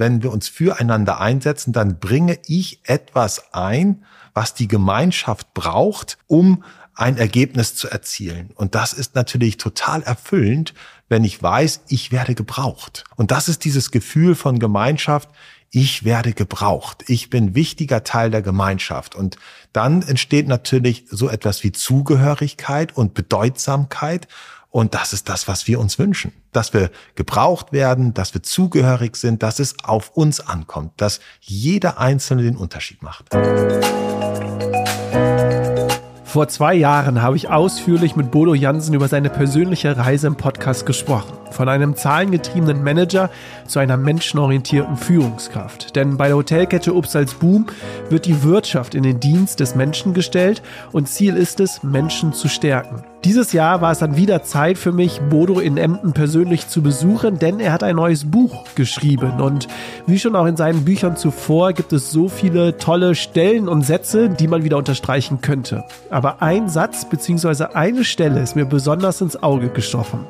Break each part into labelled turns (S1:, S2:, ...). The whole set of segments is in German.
S1: wenn wir uns füreinander einsetzen, dann bringe ich etwas ein, was die Gemeinschaft braucht, um ein Ergebnis zu erzielen. Und das ist natürlich total erfüllend, wenn ich weiß, ich werde gebraucht. Und das ist dieses Gefühl von Gemeinschaft, ich werde gebraucht. Ich bin wichtiger Teil der Gemeinschaft. Und dann entsteht natürlich so etwas wie Zugehörigkeit und Bedeutsamkeit. Und das ist das, was wir uns wünschen. Dass wir gebraucht werden, dass wir zugehörig sind, dass es auf uns ankommt, dass jeder Einzelne den Unterschied macht.
S2: Vor zwei Jahren habe ich ausführlich mit Bodo Jansen über seine persönliche Reise im Podcast gesprochen. Von einem zahlengetriebenen Manager zu einer menschenorientierten Führungskraft. Denn bei der Hotelkette Upsals Boom wird die Wirtschaft in den Dienst des Menschen gestellt und Ziel ist es, Menschen zu stärken. Dieses Jahr war es dann wieder Zeit für mich, Bodo in Emden persönlich zu besuchen, denn er hat ein neues Buch geschrieben. Und wie schon auch in seinen Büchern zuvor gibt es so viele tolle Stellen und Sätze, die man wieder unterstreichen könnte. Aber ein Satz bzw. eine Stelle ist mir besonders ins Auge gestochen.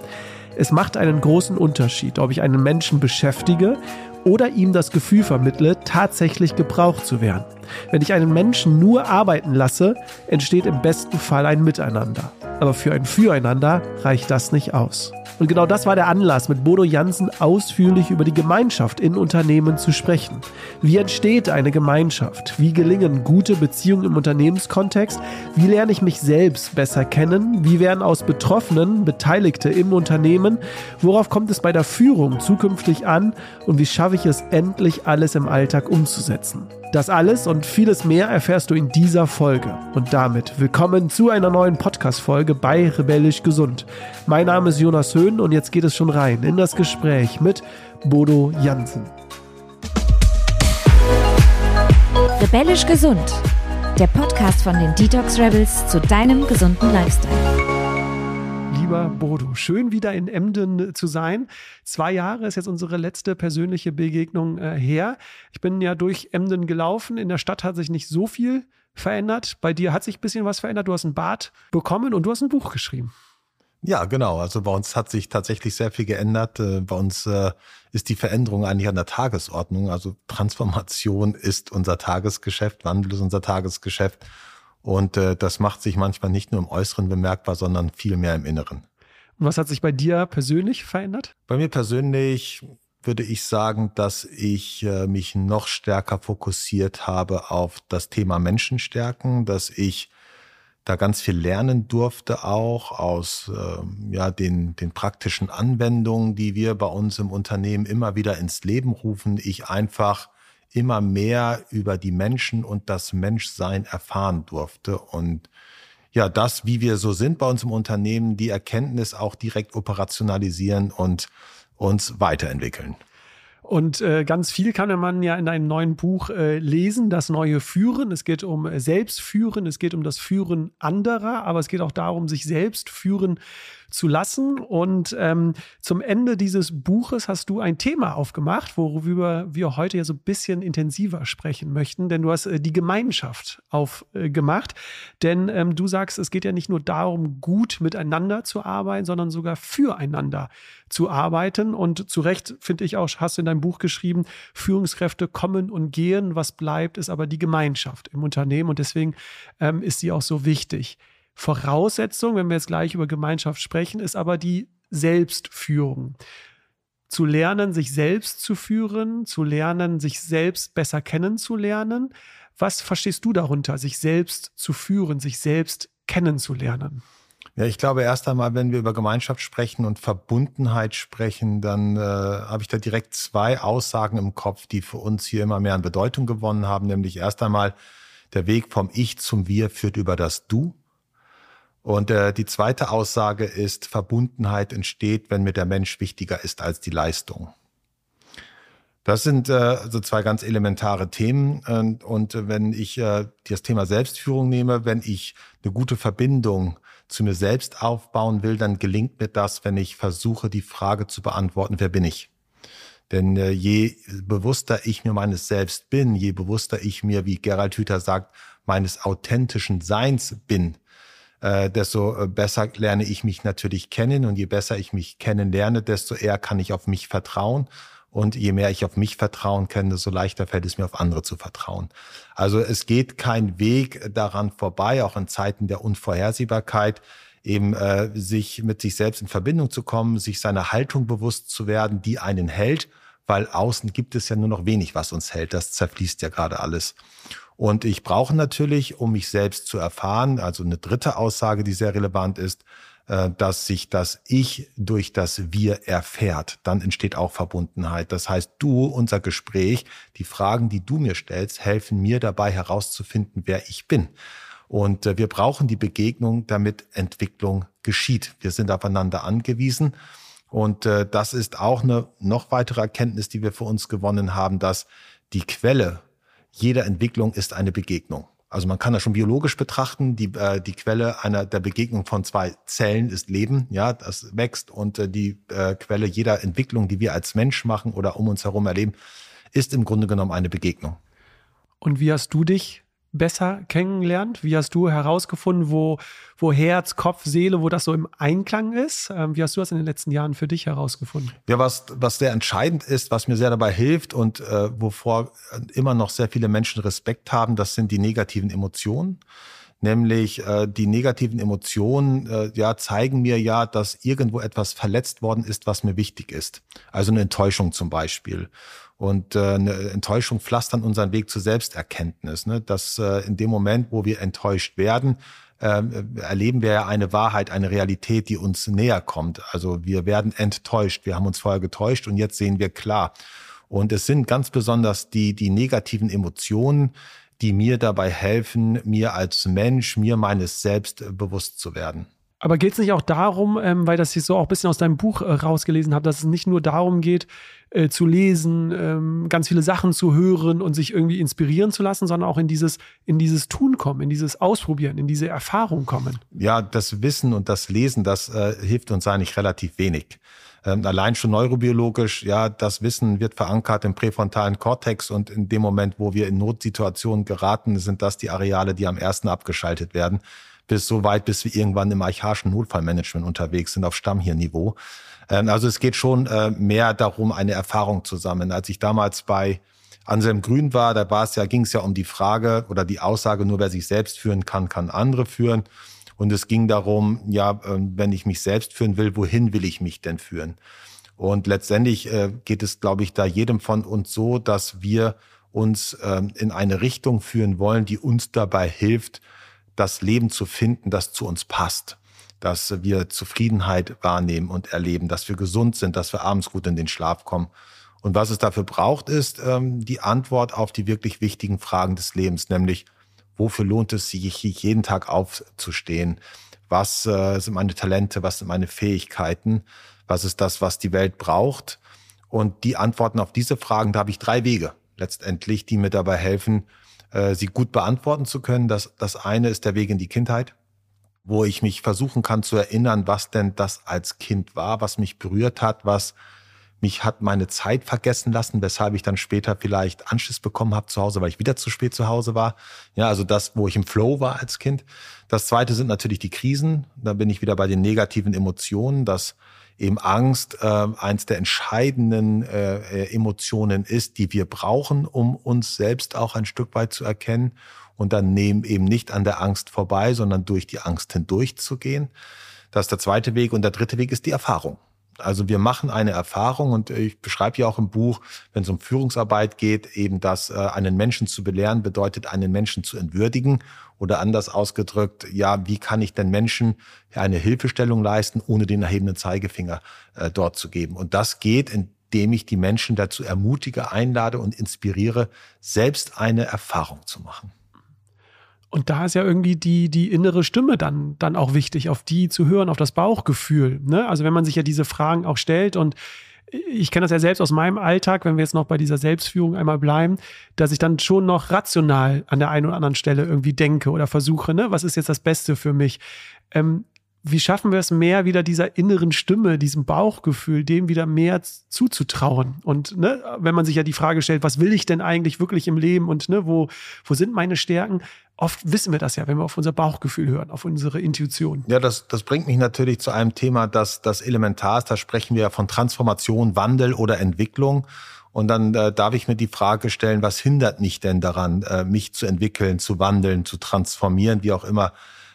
S2: Es macht einen großen Unterschied, ob ich einen Menschen beschäftige oder ihm das Gefühl vermittle, tatsächlich gebraucht zu werden. Wenn ich einen Menschen nur arbeiten lasse, entsteht im besten Fall ein Miteinander aber für ein Füreinander reicht das nicht aus. Und genau das war der Anlass, mit Bodo Jansen ausführlich über die Gemeinschaft in Unternehmen zu sprechen. Wie entsteht eine Gemeinschaft? Wie gelingen gute Beziehungen im Unternehmenskontext? Wie lerne ich mich selbst besser kennen? Wie werden aus Betroffenen Beteiligte im Unternehmen? Worauf kommt es bei der Führung zukünftig an? Und wie schaffe ich es endlich alles im Alltag umzusetzen? Das alles und vieles mehr erfährst du in dieser Folge. Und damit willkommen zu einer neuen Podcast-Folge bei Rebellisch Gesund. Mein Name ist Jonas Höhn und jetzt geht es schon rein in das Gespräch mit Bodo Jansen.
S3: Rebellisch Gesund. Der Podcast von den Detox Rebels zu deinem gesunden Lifestyle
S2: lieber Bodo. Schön wieder in Emden zu sein. Zwei Jahre ist jetzt unsere letzte persönliche Begegnung äh, her. Ich bin ja durch Emden gelaufen. In der Stadt hat sich nicht so viel verändert. Bei dir hat sich ein bisschen was verändert. Du hast ein Bad bekommen und du hast ein Buch geschrieben.
S1: Ja, genau. Also bei uns hat sich tatsächlich sehr viel geändert. Äh, bei uns äh, ist die Veränderung eigentlich an der Tagesordnung. Also Transformation ist unser Tagesgeschäft, Wandel ist unser Tagesgeschäft. Und äh, das macht sich manchmal nicht nur im Äußeren bemerkbar, sondern viel mehr im Inneren.
S2: Und was hat sich bei dir persönlich verändert?
S1: Bei mir persönlich würde ich sagen, dass ich äh, mich noch stärker fokussiert habe auf das Thema Menschenstärken, dass ich da ganz viel lernen durfte, auch aus äh, ja, den, den praktischen Anwendungen, die wir bei uns im Unternehmen immer wieder ins Leben rufen. Ich einfach immer mehr über die Menschen und das Menschsein erfahren durfte und ja, das, wie wir so sind bei uns im Unternehmen, die Erkenntnis auch direkt operationalisieren und uns weiterentwickeln.
S2: Und äh, ganz viel kann man ja in einem neuen Buch äh, lesen, das neue Führen. Es geht um Selbstführen, es geht um das Führen anderer, aber es geht auch darum, sich selbst führen zu lassen. Und ähm, zum Ende dieses Buches hast du ein Thema aufgemacht, worüber wir heute ja so ein bisschen intensiver sprechen möchten, denn du hast äh, die Gemeinschaft aufgemacht. Äh, denn ähm, du sagst, es geht ja nicht nur darum, gut miteinander zu arbeiten, sondern sogar füreinander zu arbeiten. Und zu Recht, finde ich auch, hast du in deinem Buch geschrieben, Führungskräfte kommen und gehen. Was bleibt, ist aber die Gemeinschaft im Unternehmen. Und deswegen ähm, ist sie auch so wichtig. Voraussetzung, wenn wir jetzt gleich über Gemeinschaft sprechen, ist aber die Selbstführung. Zu lernen, sich selbst zu führen, zu lernen, sich selbst besser kennenzulernen. Was verstehst du darunter, sich selbst zu führen, sich selbst kennenzulernen?
S1: Ja, ich glaube erst einmal, wenn wir über Gemeinschaft sprechen und Verbundenheit sprechen, dann äh, habe ich da direkt zwei Aussagen im Kopf, die für uns hier immer mehr an Bedeutung gewonnen haben. Nämlich erst einmal, der Weg vom Ich zum Wir führt über das Du. Und äh, die zweite Aussage ist, Verbundenheit entsteht, wenn mir der Mensch wichtiger ist als die Leistung. Das sind äh, so zwei ganz elementare Themen. Und, und wenn ich äh, das Thema Selbstführung nehme, wenn ich eine gute Verbindung zu mir selbst aufbauen will, dann gelingt mir das, wenn ich versuche, die Frage zu beantworten, wer bin ich? Denn äh, je bewusster ich mir meines Selbst bin, je bewusster ich mir, wie Gerald Hüther sagt, meines authentischen Seins bin, äh, desto äh, besser lerne ich mich natürlich kennen. Und je besser ich mich kennenlerne, desto eher kann ich auf mich vertrauen. Und je mehr ich auf mich vertrauen kann, desto leichter fällt es mir, auf andere zu vertrauen. Also es geht kein Weg daran vorbei, auch in Zeiten der Unvorhersehbarkeit, eben äh, sich mit sich selbst in Verbindung zu kommen, sich seiner Haltung bewusst zu werden, die einen hält, weil außen gibt es ja nur noch wenig, was uns hält. Das zerfließt ja gerade alles. Und ich brauche natürlich, um mich selbst zu erfahren, also eine dritte Aussage, die sehr relevant ist, äh, dass sich das Ich durch das Wir erfährt. Dann entsteht auch Verbundenheit. Das heißt, du, unser Gespräch, die Fragen, die du mir stellst, helfen mir dabei herauszufinden, wer ich bin. Und äh, wir brauchen die Begegnung, damit Entwicklung geschieht. Wir sind aufeinander angewiesen. Und äh, das ist auch eine noch weitere Erkenntnis, die wir für uns gewonnen haben, dass die Quelle jeder Entwicklung ist eine Begegnung. Also man kann das schon biologisch betrachten. Die, äh, die Quelle einer der Begegnung von zwei Zellen ist Leben, ja, das wächst und äh, die äh, Quelle jeder Entwicklung, die wir als Mensch machen oder um uns herum erleben, ist im Grunde genommen eine Begegnung.
S2: Und wie hast du dich besser kennengelernt? Wie hast du herausgefunden, wo, wo Herz, Kopf, Seele, wo das so im Einklang ist? Ähm, wie hast du das in den letzten Jahren für dich herausgefunden?
S1: Ja, was, was sehr entscheidend ist, was mir sehr dabei hilft und äh, wovor immer noch sehr viele Menschen Respekt haben, das sind die negativen Emotionen. Nämlich äh, die negativen Emotionen äh, ja, zeigen mir ja, dass irgendwo etwas verletzt worden ist, was mir wichtig ist. Also eine Enttäuschung zum Beispiel. Und äh, eine Enttäuschung pflastern unseren Weg zur Selbsterkenntnis. Ne? Dass äh, in dem Moment, wo wir enttäuscht werden, äh, erleben wir ja eine Wahrheit, eine Realität, die uns näher kommt. Also wir werden enttäuscht. Wir haben uns vorher getäuscht und jetzt sehen wir klar. Und es sind ganz besonders die, die negativen Emotionen, die mir dabei helfen, mir als Mensch, mir meines Selbst bewusst zu werden.
S2: Aber geht es nicht auch darum, ähm, weil das ich so auch ein bisschen aus deinem Buch äh, rausgelesen habe, dass es nicht nur darum geht, äh, zu lesen, ähm, ganz viele Sachen zu hören und sich irgendwie inspirieren zu lassen, sondern auch in dieses, in dieses Tun kommen, in dieses Ausprobieren, in diese Erfahrung kommen?
S1: Ja, das Wissen und das Lesen, das äh, hilft uns eigentlich relativ wenig. Ähm, allein schon neurobiologisch, ja, das Wissen wird verankert im präfrontalen Kortex und in dem Moment, wo wir in Notsituationen geraten, sind das die Areale, die am ersten abgeschaltet werden bis so weit, bis wir irgendwann im archaischen Notfallmanagement unterwegs sind, auf Stammhirnniveau. Ähm, also es geht schon äh, mehr darum, eine Erfahrung zu sammeln. Als ich damals bei Anselm Grün war, da war es ja, ging es ja um die Frage oder die Aussage, nur wer sich selbst führen kann, kann andere führen. Und es ging darum, ja, ähm, wenn ich mich selbst führen will, wohin will ich mich denn führen? Und letztendlich äh, geht es, glaube ich, da jedem von uns so, dass wir uns ähm, in eine Richtung führen wollen, die uns dabei hilft, das Leben zu finden, das zu uns passt, dass wir Zufriedenheit wahrnehmen und erleben, dass wir gesund sind, dass wir abends gut in den Schlaf kommen. Und was es dafür braucht, ist ähm, die Antwort auf die wirklich wichtigen Fragen des Lebens, nämlich wofür lohnt es sich, jeden Tag aufzustehen? Was äh, sind meine Talente? Was sind meine Fähigkeiten? Was ist das, was die Welt braucht? Und die Antworten auf diese Fragen, da habe ich drei Wege letztendlich, die mir dabei helfen, äh, sie gut beantworten zu können. Das, das eine ist der Weg in die Kindheit, wo ich mich versuchen kann zu erinnern, was denn das als Kind war, was mich berührt hat, was mich hat meine Zeit vergessen lassen, weshalb ich dann später vielleicht Anschluss bekommen habe zu Hause, weil ich wieder zu spät zu Hause war. Ja, also das, wo ich im Flow war als Kind. Das zweite sind natürlich die Krisen. Da bin ich wieder bei den negativen Emotionen, dass eben Angst äh, eins der entscheidenden äh, Emotionen ist, die wir brauchen, um uns selbst auch ein Stück weit zu erkennen und dann nehmen eben nicht an der Angst vorbei, sondern durch die Angst hindurch zu gehen. Das ist der zweite Weg und der dritte Weg ist die Erfahrung. Also wir machen eine Erfahrung und ich beschreibe ja auch im Buch, wenn es um Führungsarbeit geht, eben dass äh, einen Menschen zu belehren bedeutet, einen Menschen zu entwürdigen oder anders ausgedrückt, ja, wie kann ich denn Menschen eine Hilfestellung leisten, ohne den erhebenden Zeigefinger äh, dort zu geben? Und das geht, indem ich die Menschen dazu ermutige, einlade und inspiriere, selbst eine Erfahrung zu machen.
S2: Und da ist ja irgendwie die, die innere Stimme dann, dann auch wichtig, auf die zu hören, auf das Bauchgefühl. Ne? Also wenn man sich ja diese Fragen auch stellt und ich kenne das ja selbst aus meinem Alltag, wenn wir jetzt noch bei dieser Selbstführung einmal bleiben, dass ich dann schon noch rational an der einen oder anderen Stelle irgendwie denke oder versuche, ne, was ist jetzt das Beste für mich? Ähm, wie schaffen wir es mehr, wieder dieser inneren Stimme, diesem Bauchgefühl, dem wieder mehr zuzutrauen? Und ne, wenn man sich ja die Frage stellt, was will ich denn eigentlich wirklich im Leben und ne, wo, wo sind meine Stärken? Oft wissen wir das ja, wenn wir auf unser Bauchgefühl hören, auf unsere Intuition.
S1: Ja, das, das bringt mich natürlich zu einem Thema, das, das elementar ist. Da sprechen wir ja von Transformation, Wandel oder Entwicklung. Und dann äh, darf ich mir die Frage stellen, was hindert mich denn daran, äh, mich zu entwickeln, zu wandeln, zu transformieren, wie auch immer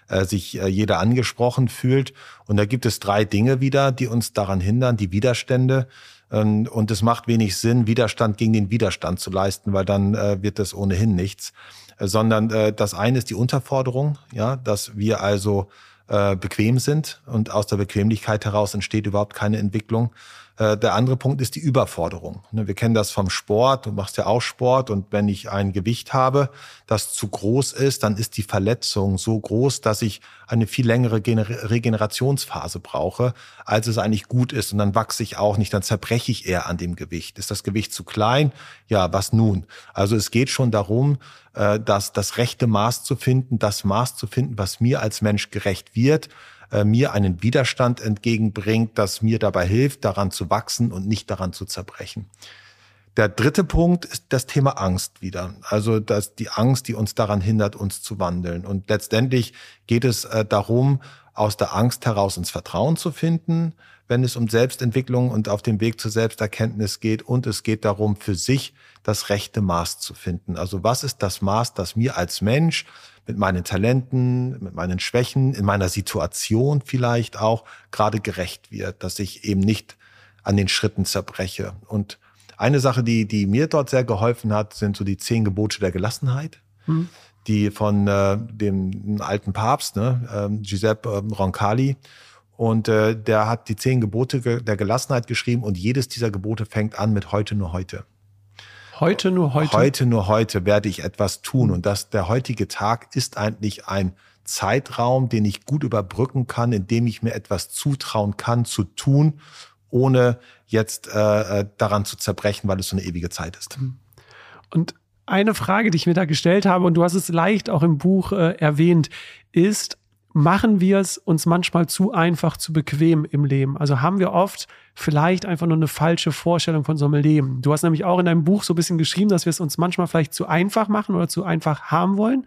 S1: äh, sich äh, jeder angesprochen fühlt. Und da gibt es drei Dinge wieder, die uns daran hindern, die Widerstände. Ähm, und es macht wenig Sinn, Widerstand gegen den Widerstand zu leisten, weil dann äh, wird es ohnehin nichts. Äh, sondern äh, das eine ist die Unterforderung, ja, dass wir also äh, bequem sind und aus der Bequemlichkeit heraus entsteht überhaupt keine Entwicklung. Äh, der andere Punkt ist die Überforderung. Ne, wir kennen das vom Sport, du machst ja auch Sport und wenn ich ein Gewicht habe, das zu groß ist, dann ist die Verletzung so groß, dass ich eine viel längere Regenerationsphase brauche, als es eigentlich gut ist. Und dann wachse ich auch nicht, dann zerbreche ich eher an dem Gewicht. Ist das Gewicht zu klein? Ja, was nun? Also es geht schon darum, äh, dass das rechte Maß zu finden, das Maß zu finden, was mir als Mensch gerecht wird äh, mir einen Widerstand entgegenbringt, das mir dabei hilft, daran zu wachsen und nicht daran zu zerbrechen. Der dritte Punkt ist das Thema Angst wieder. Also dass die Angst, die uns daran hindert, uns zu wandeln. Und letztendlich geht es äh, darum, aus der Angst heraus ins Vertrauen zu finden, wenn es um Selbstentwicklung und auf dem Weg zur Selbsterkenntnis geht. Und es geht darum, für sich das rechte Maß zu finden. Also was ist das Maß, das mir als Mensch mit meinen Talenten, mit meinen Schwächen, in meiner Situation vielleicht auch gerade gerecht wird, dass ich eben nicht an den Schritten zerbreche. Und eine Sache, die, die mir dort sehr geholfen hat, sind so die zehn Gebote der Gelassenheit, mhm. die von äh, dem alten Papst, ne, äh, Giuseppe äh, Roncalli, und äh, der hat die zehn Gebote der Gelassenheit geschrieben und jedes dieser Gebote fängt an mit heute nur heute.
S2: Heute nur heute.
S1: Heute nur heute werde ich etwas tun. Und dass der heutige Tag ist eigentlich ein Zeitraum, den ich gut überbrücken kann, indem ich mir etwas zutrauen kann zu tun, ohne jetzt äh, äh daran zu zerbrechen, weil es so eine ewige Zeit ist. Mhm.
S2: Und eine Frage, die ich mir da gestellt habe, und du hast es leicht auch im Buch äh, erwähnt, ist, machen wir es uns manchmal zu einfach, zu bequem im Leben? Also haben wir oft vielleicht einfach nur eine falsche Vorstellung von so einem Leben. Du hast nämlich auch in deinem Buch so ein bisschen geschrieben, dass wir es uns manchmal vielleicht zu einfach machen oder zu einfach haben wollen.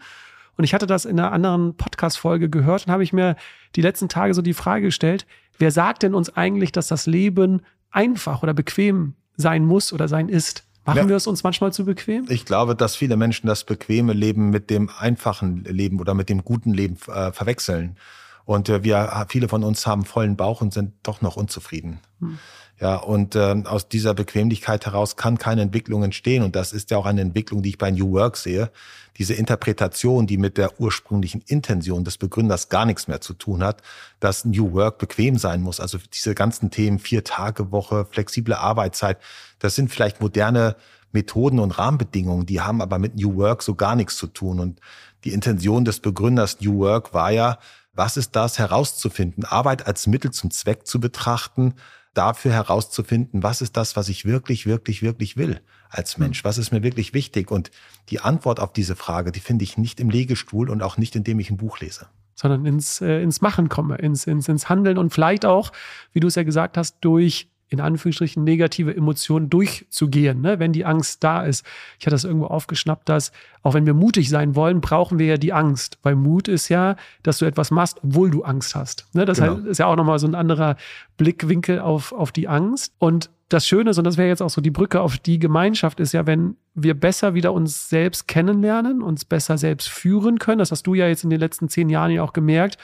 S2: Und ich hatte das in einer anderen Podcast-Folge gehört und habe ich mir die letzten Tage so die Frage gestellt, wer sagt denn uns eigentlich, dass das Leben einfach oder bequem sein muss oder sein ist? Machen ja. wir es uns manchmal zu bequem?
S1: Ich glaube, dass viele Menschen das bequeme Leben mit dem einfachen Leben oder mit dem guten Leben äh, verwechseln. Und äh, wir, viele von uns haben vollen Bauch und sind doch noch unzufrieden. Hm. Ja, und äh, aus dieser Bequemlichkeit heraus kann keine Entwicklung entstehen. Und das ist ja auch eine Entwicklung, die ich bei New Work sehe. Diese Interpretation, die mit der ursprünglichen Intention des Begründers gar nichts mehr zu tun hat, dass New Work bequem sein muss. Also diese ganzen Themen, vier Tage Woche, flexible Arbeitszeit, das sind vielleicht moderne Methoden und Rahmenbedingungen, die haben aber mit New Work so gar nichts zu tun. Und die Intention des Begründers New Work war ja, was ist das herauszufinden, Arbeit als Mittel zum Zweck zu betrachten, dafür herauszufinden, was ist das, was ich wirklich, wirklich, wirklich will als hm. Mensch? Was ist mir wirklich wichtig? Und die Antwort auf diese Frage, die finde ich nicht im Legestuhl und auch nicht, indem ich ein Buch lese.
S2: Sondern ins, äh, ins Machen komme, ins, ins, ins Handeln und vielleicht auch, wie du es ja gesagt hast, durch in Anführungsstrichen negative Emotionen durchzugehen, ne, wenn die Angst da ist. Ich hatte das irgendwo aufgeschnappt, dass auch wenn wir mutig sein wollen, brauchen wir ja die Angst. Weil Mut ist ja, dass du etwas machst, obwohl du Angst hast. Ne, das genau. ist ja auch nochmal so ein anderer Blickwinkel auf, auf die Angst. Und das Schöne ist, und das wäre jetzt auch so die Brücke auf die Gemeinschaft, ist ja, wenn wir besser wieder uns selbst kennenlernen, uns besser selbst führen können. Das hast du ja jetzt in den letzten zehn Jahren ja auch gemerkt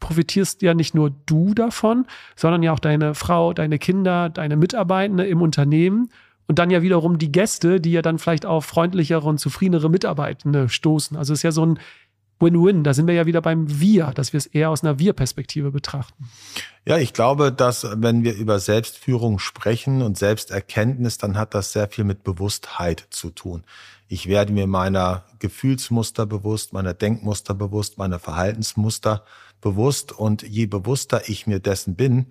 S2: profitierst ja nicht nur du davon, sondern ja auch deine Frau, deine Kinder, deine Mitarbeitende im Unternehmen und dann ja wiederum die Gäste, die ja dann vielleicht auf freundlichere und zufriedenere Mitarbeitende stoßen. Also es ist ja so ein Win-Win. Da sind wir ja wieder beim Wir, dass wir es eher aus einer Wir-Perspektive betrachten.
S1: Ja, ich glaube, dass wenn wir über Selbstführung sprechen und Selbsterkenntnis, dann hat das sehr viel mit Bewusstheit zu tun. Ich werde mir meiner Gefühlsmuster bewusst, meiner Denkmuster bewusst, meiner Verhaltensmuster bewusst und je bewusster ich mir dessen bin,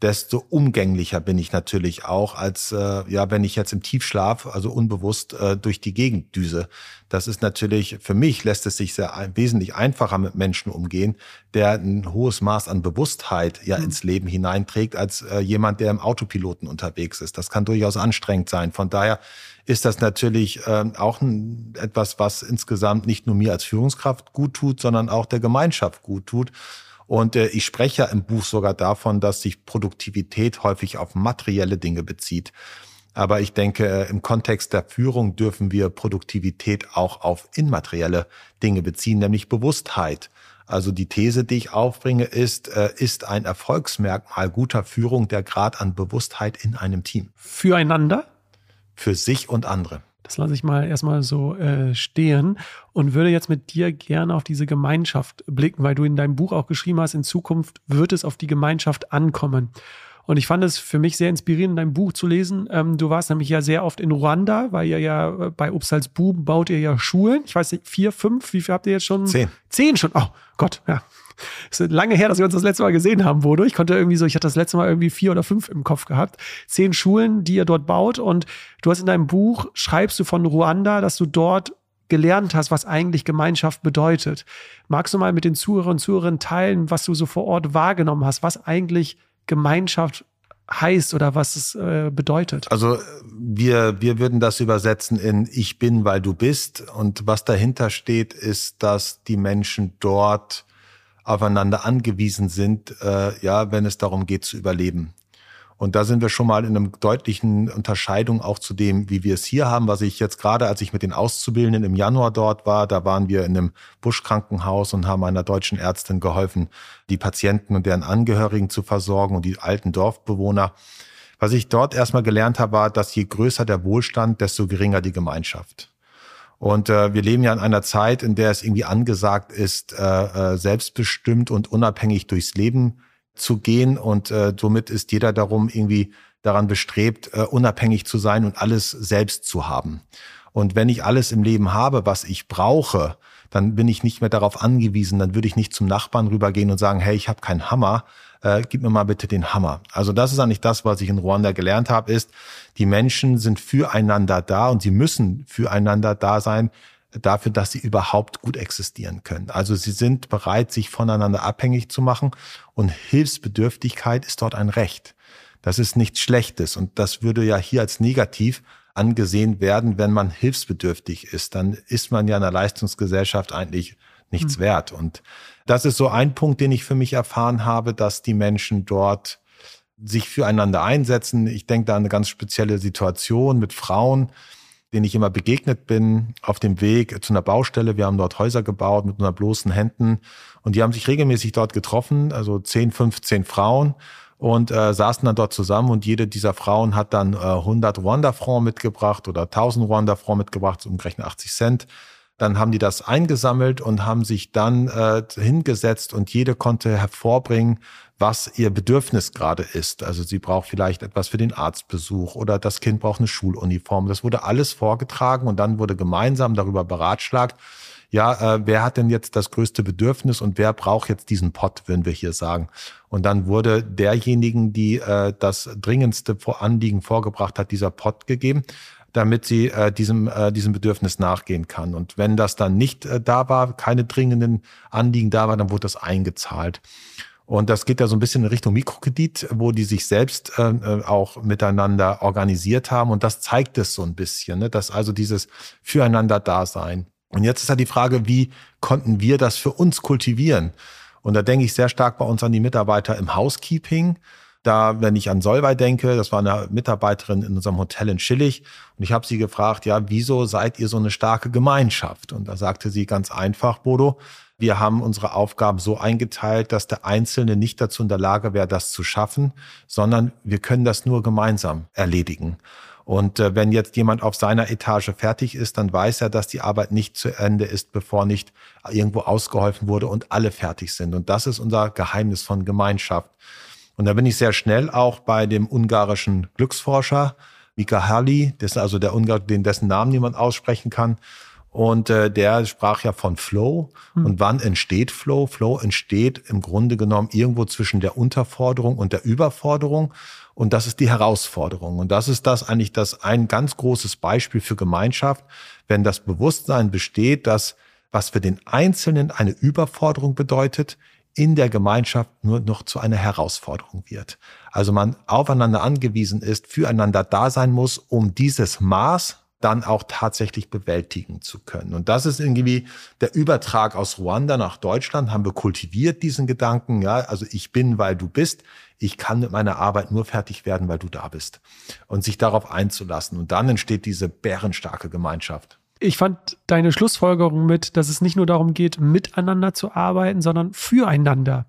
S1: desto umgänglicher bin ich natürlich auch, als äh, ja, wenn ich jetzt im Tiefschlaf, also unbewusst äh, durch die Gegend düse. Das ist natürlich, für mich lässt es sich sehr ein, wesentlich einfacher mit Menschen umgehen, der ein hohes Maß an Bewusstheit ja mhm. ins Leben hineinträgt, als äh, jemand, der im Autopiloten unterwegs ist. Das kann durchaus anstrengend sein. Von daher ist das natürlich äh, auch ein, etwas, was insgesamt nicht nur mir als Führungskraft gut tut, sondern auch der Gemeinschaft gut tut. Und äh, ich spreche ja im Buch sogar davon, dass sich Produktivität häufig auf materielle Dinge bezieht. Aber ich denke, äh, im Kontext der Führung dürfen wir Produktivität auch auf immaterielle Dinge beziehen, nämlich Bewusstheit. Also die These, die ich aufbringe, ist, äh, ist ein Erfolgsmerkmal guter Führung der Grad an Bewusstheit in einem Team.
S2: Füreinander?
S1: Für sich und andere.
S2: Das lasse ich mal erstmal so äh, stehen und würde jetzt mit dir gerne auf diese Gemeinschaft blicken, weil du in deinem Buch auch geschrieben hast, in Zukunft wird es auf die Gemeinschaft ankommen. Und ich fand es für mich sehr inspirierend, dein Buch zu lesen. Ähm, du warst nämlich ja sehr oft in Ruanda, weil ihr ja äh, bei Buben baut ihr ja Schulen. Ich weiß nicht, vier, fünf, wie viel habt ihr jetzt schon?
S1: Zehn.
S2: Zehn schon. Oh Gott, ja. Es ist lange her, dass wir uns das letzte Mal gesehen haben, Bodo. Ich konnte irgendwie so, ich hatte das letzte Mal irgendwie vier oder fünf im Kopf gehabt. Zehn Schulen, die ihr dort baut. Und du hast in deinem Buch, schreibst du von Ruanda, dass du dort gelernt hast, was eigentlich Gemeinschaft bedeutet. Magst du mal mit den Zuhörern und Zuhörern teilen, was du so vor Ort wahrgenommen hast, was eigentlich Gemeinschaft heißt oder was es äh, bedeutet?
S1: Also wir, wir würden das übersetzen in Ich bin, weil du bist. Und was dahinter steht, ist, dass die Menschen dort aufeinander angewiesen sind, äh, ja, wenn es darum geht zu überleben. Und da sind wir schon mal in einer deutlichen Unterscheidung auch zu dem, wie wir es hier haben, was ich jetzt gerade, als ich mit den Auszubildenden im Januar dort war, da waren wir in einem Buschkrankenhaus und haben einer deutschen Ärztin geholfen, die Patienten und deren Angehörigen zu versorgen und die alten Dorfbewohner. Was ich dort erstmal gelernt habe, war, dass je größer der Wohlstand, desto geringer die Gemeinschaft. Und äh, wir leben ja in einer Zeit, in der es irgendwie angesagt ist, äh, äh, selbstbestimmt und unabhängig durchs Leben zu gehen. Und äh, somit ist jeder darum irgendwie daran bestrebt, äh, unabhängig zu sein und alles selbst zu haben. Und wenn ich alles im Leben habe, was ich brauche, dann bin ich nicht mehr darauf angewiesen, dann würde ich nicht zum Nachbarn rübergehen und sagen, hey, ich habe keinen Hammer, äh, gib mir mal bitte den Hammer. Also das ist eigentlich das, was ich in Ruanda gelernt habe, ist, die Menschen sind füreinander da und sie müssen füreinander da sein, dafür, dass sie überhaupt gut existieren können. Also sie sind bereit, sich voneinander abhängig zu machen und Hilfsbedürftigkeit ist dort ein Recht. Das ist nichts Schlechtes und das würde ja hier als negativ angesehen werden, wenn man hilfsbedürftig ist. Dann ist man ja in einer Leistungsgesellschaft eigentlich nichts mhm. wert. Und das ist so ein Punkt, den ich für mich erfahren habe, dass die Menschen dort sich füreinander einsetzen. Ich denke da an eine ganz spezielle Situation mit Frauen, denen ich immer begegnet bin auf dem Weg zu einer Baustelle. Wir haben dort Häuser gebaut mit einer bloßen Händen und die haben sich regelmäßig dort getroffen, also 10, 15 Frauen und äh, saßen dann dort zusammen und jede dieser Frauen hat dann äh, 100 Rwanda-Francs mitgebracht oder 1000 Rwanda-Francs mitgebracht, umgerechnet 80 Cent. Dann haben die das eingesammelt und haben sich dann äh, hingesetzt und jede konnte hervorbringen, was ihr Bedürfnis gerade ist. Also sie braucht vielleicht etwas für den Arztbesuch oder das Kind braucht eine Schuluniform. Das wurde alles vorgetragen und dann wurde gemeinsam darüber beratschlagt, ja, äh, wer hat denn jetzt das größte Bedürfnis und wer braucht jetzt diesen Pott, würden wir hier sagen. Und dann wurde derjenigen, die äh, das dringendste Anliegen vorgebracht hat, dieser Pott gegeben damit sie äh, diesem, äh, diesem Bedürfnis nachgehen kann. Und wenn das dann nicht äh, da war, keine dringenden Anliegen da war, dann wurde das eingezahlt. Und das geht ja so ein bisschen in Richtung Mikrokredit, wo die sich selbst äh, äh, auch miteinander organisiert haben. Und das zeigt es so ein bisschen, ne? dass also dieses Füreinander-Dasein. Und jetzt ist ja die Frage, wie konnten wir das für uns kultivieren? Und da denke ich sehr stark bei uns an die Mitarbeiter im Housekeeping. Da, wenn ich an Solvay denke, das war eine Mitarbeiterin in unserem Hotel in Schillig und ich habe sie gefragt, ja, wieso seid ihr so eine starke Gemeinschaft? Und da sagte sie ganz einfach, Bodo, wir haben unsere Aufgaben so eingeteilt, dass der Einzelne nicht dazu in der Lage wäre, das zu schaffen, sondern wir können das nur gemeinsam erledigen. Und äh, wenn jetzt jemand auf seiner Etage fertig ist, dann weiß er, dass die Arbeit nicht zu Ende ist, bevor nicht irgendwo ausgeholfen wurde und alle fertig sind. Und das ist unser Geheimnis von Gemeinschaft. Und da bin ich sehr schnell auch bei dem ungarischen Glücksforscher Mika das ist also der Ungar, den dessen Namen niemand aussprechen kann. Und äh, der sprach ja von Flow. Hm. Und wann entsteht Flow? Flow entsteht im Grunde genommen irgendwo zwischen der Unterforderung und der Überforderung. Und das ist die Herausforderung. Und das ist das eigentlich das ein ganz großes Beispiel für Gemeinschaft, wenn das Bewusstsein besteht, dass was für den Einzelnen eine Überforderung bedeutet, in der Gemeinschaft nur noch zu einer Herausforderung wird. Also man aufeinander angewiesen ist, füreinander da sein muss, um dieses Maß dann auch tatsächlich bewältigen zu können. Und das ist irgendwie der Übertrag aus Ruanda nach Deutschland, haben wir kultiviert diesen Gedanken, ja, also ich bin, weil du bist, ich kann mit meiner Arbeit nur fertig werden, weil du da bist. Und sich darauf einzulassen. Und dann entsteht diese bärenstarke Gemeinschaft.
S2: Ich fand deine Schlussfolgerung mit, dass es nicht nur darum geht, miteinander zu arbeiten, sondern füreinander.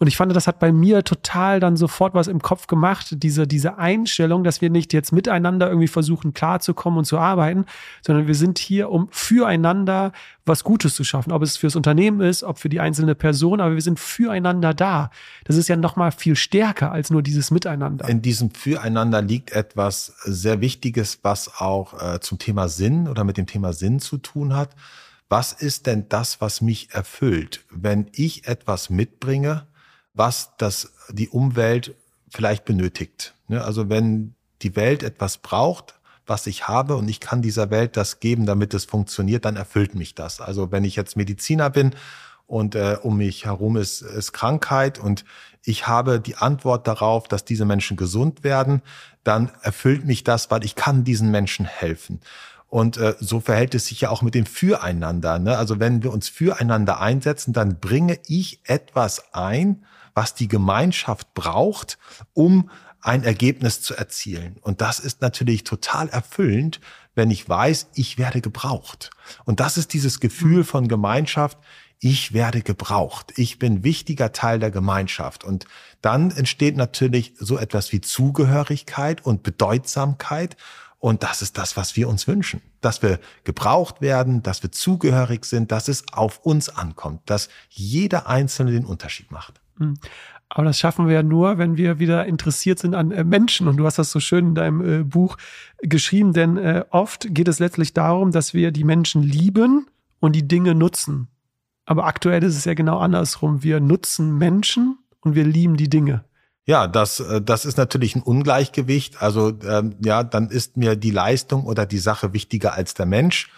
S2: Und ich fand, das hat bei mir total dann sofort was im Kopf gemacht, diese, diese Einstellung, dass wir nicht jetzt miteinander irgendwie versuchen, klarzukommen und zu arbeiten, sondern wir sind hier, um füreinander was Gutes zu schaffen. Ob es fürs Unternehmen ist, ob für die einzelne Person, aber wir sind füreinander da. Das ist ja nochmal viel stärker als nur dieses Miteinander.
S1: In diesem Füreinander liegt etwas sehr Wichtiges, was auch äh, zum Thema Sinn oder mit dem Thema Sinn zu tun hat. Was ist denn das, was mich erfüllt? Wenn ich etwas mitbringe, was das die Umwelt vielleicht benötigt. Ne? Also wenn die Welt etwas braucht, was ich habe und ich kann dieser Welt das geben, damit es funktioniert, dann erfüllt mich das. Also wenn ich jetzt Mediziner bin und äh, um mich herum ist, ist Krankheit und ich habe die Antwort darauf, dass diese Menschen gesund werden, dann erfüllt mich das, weil ich kann diesen Menschen helfen. Und äh, so verhält es sich ja auch mit dem Füreinander. Ne? Also wenn wir uns füreinander einsetzen, dann bringe ich etwas ein, was die Gemeinschaft braucht, um ein Ergebnis zu erzielen. Und das ist natürlich total erfüllend, wenn ich weiß, ich werde gebraucht. Und das ist dieses Gefühl von Gemeinschaft, ich werde gebraucht. Ich bin wichtiger Teil der Gemeinschaft. Und dann entsteht natürlich so etwas wie Zugehörigkeit und Bedeutsamkeit. Und das ist das, was wir uns wünschen. Dass wir gebraucht werden, dass wir zugehörig sind, dass es auf uns ankommt, dass jeder Einzelne den Unterschied macht. Hm.
S2: Aber das schaffen wir ja nur, wenn wir wieder interessiert sind an äh, Menschen. Und du hast das so schön in deinem äh, Buch geschrieben, denn äh, oft geht es letztlich darum, dass wir die Menschen lieben und die Dinge nutzen. Aber aktuell ist es ja genau andersrum. Wir nutzen Menschen und wir lieben die Dinge.
S1: Ja, das, das ist natürlich ein Ungleichgewicht. Also ähm, ja, dann ist mir die Leistung oder die Sache wichtiger als der Mensch.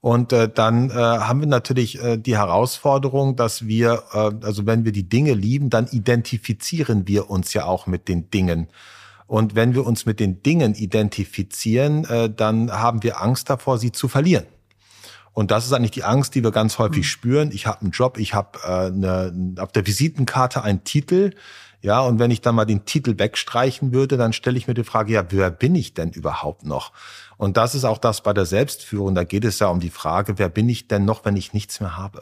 S1: Und äh, dann äh, haben wir natürlich äh, die Herausforderung, dass wir, äh, also wenn wir die Dinge lieben, dann identifizieren wir uns ja auch mit den Dingen. Und wenn wir uns mit den Dingen identifizieren, äh, dann haben wir Angst davor, sie zu verlieren. Und das ist eigentlich die Angst, die wir ganz häufig mhm. spüren. Ich habe einen Job, ich habe äh, eine, auf der Visitenkarte einen Titel. Ja, und wenn ich dann mal den Titel wegstreichen würde, dann stelle ich mir die Frage, ja, wer bin ich denn überhaupt noch? Und das ist auch das bei der Selbstführung. Da geht es ja um die Frage, wer bin ich denn noch, wenn ich nichts mehr habe?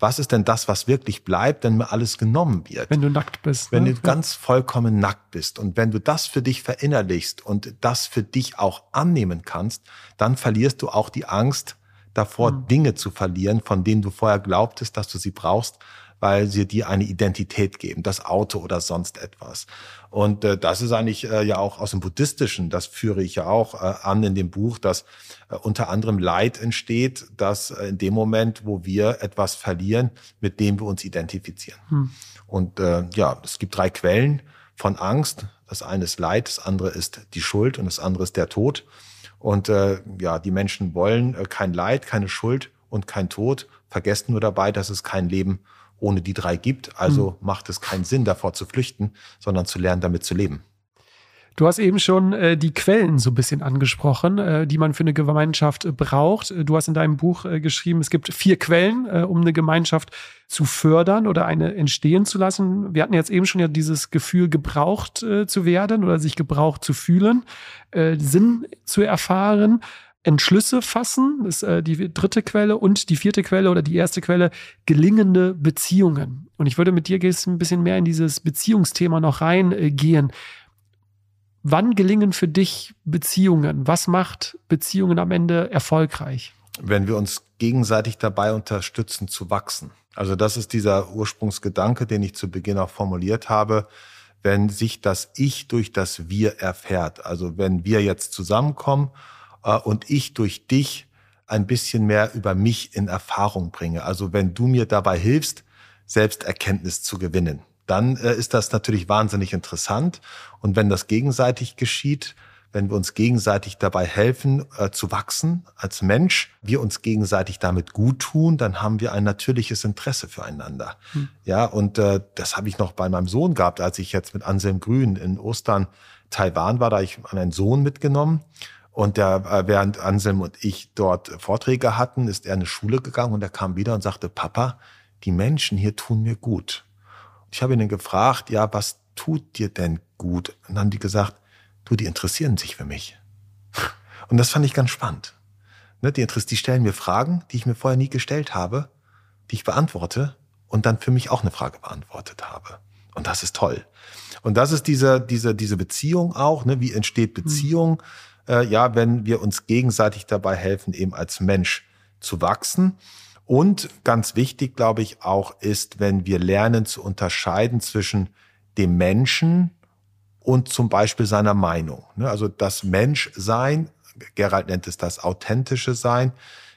S1: Was ist denn das, was wirklich bleibt, wenn mir alles genommen wird?
S2: Wenn du nackt bist.
S1: Wenn ne? du ganz vollkommen nackt bist. Und wenn du das für dich verinnerlichst und das für dich auch annehmen kannst, dann verlierst du auch die Angst davor, mhm. Dinge zu verlieren, von denen du vorher glaubtest, dass du sie brauchst, weil sie dir eine Identität geben, das Auto oder sonst etwas. Und äh, das ist eigentlich äh, ja auch aus dem Buddhistischen, das führe ich ja auch äh, an in dem Buch, dass äh, unter anderem Leid entsteht, dass äh, in dem Moment, wo wir etwas verlieren, mit dem wir uns identifizieren. Hm. Und äh, ja, es gibt drei Quellen von Angst. Das eine ist Leid, das andere ist die Schuld und das andere ist der Tod. Und äh, ja, die Menschen wollen äh, kein Leid, keine Schuld und kein Tod, vergessen nur dabei, dass es kein Leben ohne die drei gibt. Also mhm. macht es keinen Sinn, davor zu flüchten, sondern zu lernen, damit zu leben.
S2: Du hast eben schon äh, die Quellen so ein bisschen angesprochen, äh, die man für eine Gemeinschaft äh, braucht. Du hast in deinem Buch äh, geschrieben, es gibt vier Quellen, äh, um eine Gemeinschaft zu fördern oder eine entstehen zu lassen. Wir hatten jetzt eben schon ja dieses Gefühl, gebraucht äh, zu werden oder sich gebraucht zu fühlen, Sinn zu erfahren. Entschlüsse fassen, ist äh, die dritte Quelle und die vierte Quelle oder die erste Quelle, gelingende Beziehungen. Und ich würde mit dir ein bisschen mehr in dieses Beziehungsthema noch reingehen. Äh, Wann gelingen für dich Beziehungen? Was macht Beziehungen am Ende erfolgreich?
S1: Wenn wir uns gegenseitig dabei unterstützen zu wachsen. Also das ist dieser Ursprungsgedanke, den ich zu Beginn auch formuliert habe. Wenn sich das Ich durch das Wir erfährt. Also wenn wir jetzt zusammenkommen und ich durch dich ein bisschen mehr über mich in Erfahrung bringe. Also wenn du mir dabei hilfst, Selbsterkenntnis zu gewinnen, dann äh, ist das natürlich wahnsinnig interessant. Und wenn das gegenseitig geschieht, wenn wir uns gegenseitig dabei helfen, äh, zu wachsen als Mensch, wir uns gegenseitig damit gut tun, dann haben wir ein natürliches Interesse füreinander. Hm. Ja, und äh, das habe ich noch bei meinem Sohn gehabt, als ich jetzt mit Anselm Grün in Ostern Taiwan war, da ich meinen Sohn mitgenommen. Und der, äh, während Anselm und ich dort Vorträge hatten, ist er in eine Schule gegangen und er kam wieder und sagte, Papa, die Menschen hier tun mir gut. Ich habe ihn gefragt, ja, was tut dir denn gut? Und dann haben die gesagt, du, die interessieren sich für mich. Und das fand ich ganz spannend. Ne, die, die stellen mir Fragen, die ich mir vorher nie gestellt habe, die ich beantworte und dann für mich auch eine Frage beantwortet habe. Und das ist toll. Und das ist diese, diese, diese Beziehung auch. Ne? Wie entsteht Beziehung? Mhm. Äh, ja, wenn wir uns gegenseitig dabei helfen, eben als Mensch zu wachsen. Und ganz wichtig, glaube ich, auch ist, wenn wir lernen zu unterscheiden zwischen dem Menschen und zum Beispiel seiner Meinung. Ne? Also das Menschsein, Gerald nennt es das authentische Sein,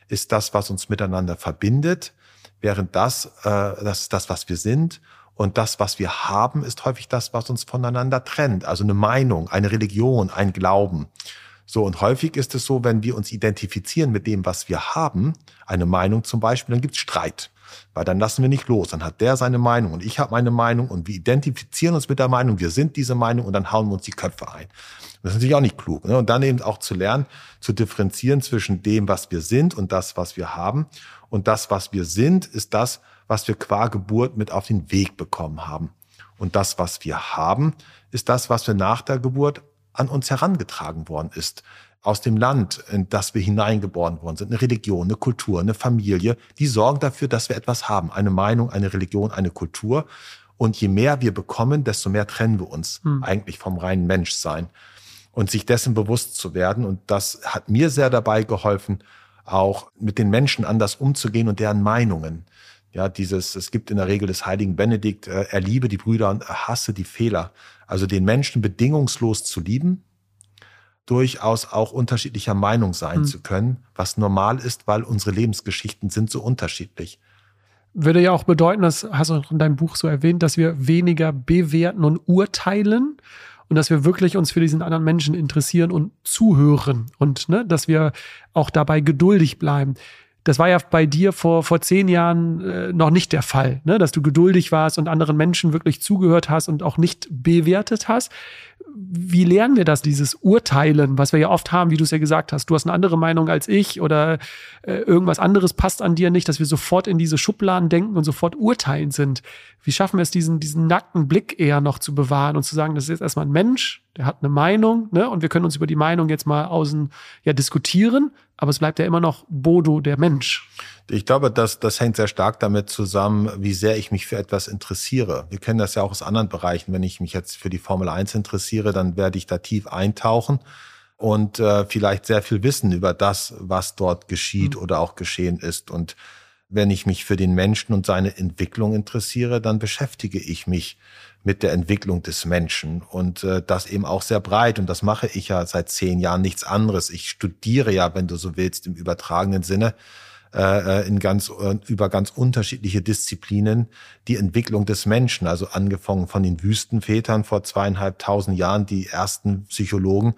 S1: ist das, was uns miteinander verbindet, während das, äh, das ist das, was wir sind. Und das, was wir haben, ist häufig das, was uns voneinander trennt. Also eine Meinung, eine Religion, ein Glauben. So, und häufig ist es so, wenn wir uns identifizieren mit dem, was wir haben, eine Meinung zum Beispiel, dann gibt es Streit. Weil dann lassen wir nicht los. Dann hat der seine Meinung und ich habe meine Meinung und wir identifizieren uns mit der Meinung, wir sind diese Meinung und dann hauen wir uns die Köpfe ein. Das ist natürlich auch nicht klug. Ne? Und dann eben auch zu lernen, zu differenzieren zwischen dem, was wir sind und das, was wir haben. Und das, was wir sind, ist das, was wir qua Geburt mit auf den Weg bekommen haben. Und das, was wir haben, ist das, was wir nach der Geburt an uns herangetragen worden ist aus dem Land, in das wir hineingeboren worden sind, eine Religion, eine Kultur, eine Familie, die sorgen dafür, dass wir etwas haben, eine Meinung, eine Religion, eine Kultur. Und je mehr wir bekommen, desto mehr trennen wir uns hm. eigentlich vom reinen Menschsein. Und sich dessen bewusst zu werden. Und das hat mir sehr dabei geholfen, auch mit den Menschen anders umzugehen und deren Meinungen. Ja, dieses, es gibt in der Regel des heiligen Benedikt, äh, er liebe die Brüder und hasse die Fehler. Also den Menschen bedingungslos zu lieben, durchaus auch unterschiedlicher Meinung sein mhm. zu können, was normal ist, weil unsere Lebensgeschichten sind so unterschiedlich.
S2: Würde ja auch bedeuten, das hast du auch in deinem Buch so erwähnt, dass wir weniger bewerten und urteilen und dass wir wirklich uns für diesen anderen Menschen interessieren und zuhören und ne, dass wir auch dabei geduldig bleiben. Das war ja bei dir vor, vor zehn Jahren äh, noch nicht der Fall, ne? dass du geduldig warst und anderen Menschen wirklich zugehört hast und auch nicht bewertet hast wie lernen wir das, dieses Urteilen, was wir ja oft haben, wie du es ja gesagt hast, du hast eine andere Meinung als ich oder äh, irgendwas anderes passt an dir nicht, dass wir sofort in diese Schubladen denken und sofort urteilen sind. Wie schaffen wir es, diesen, diesen nackten Blick eher noch zu bewahren und zu sagen, das ist jetzt erstmal ein Mensch, der hat eine Meinung, ne? Und wir können uns über die Meinung jetzt mal außen ja diskutieren, aber es bleibt ja immer noch Bodo, der Mensch.
S1: Ich glaube, das, das hängt sehr stark damit zusammen, wie sehr ich mich für etwas interessiere. Wir kennen das ja auch aus anderen Bereichen. Wenn ich mich jetzt für die Formel 1 interessiere, dann werde ich da tief eintauchen und äh, vielleicht sehr viel wissen über das, was dort geschieht mhm. oder auch geschehen ist. Und wenn ich mich für den Menschen und seine Entwicklung interessiere, dann beschäftige ich mich mit der Entwicklung des Menschen und äh, das eben auch sehr breit und das mache ich ja seit zehn Jahren nichts anderes. Ich studiere ja, wenn du so willst, im übertragenen Sinne äh, äh, in ganz, äh, über ganz unterschiedliche Disziplinen die Entwicklung des Menschen, also angefangen von den Wüstenvätern vor zweieinhalbtausend Jahren, die ersten Psychologen,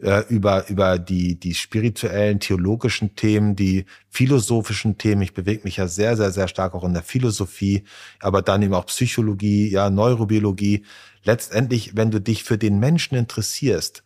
S1: äh, über, über die, die spirituellen, theologischen Themen, die philosophischen Themen. Ich bewege mich ja sehr, sehr, sehr stark auch in der Philosophie, aber dann eben auch Psychologie, ja, Neurobiologie. Letztendlich, wenn du dich für den Menschen interessierst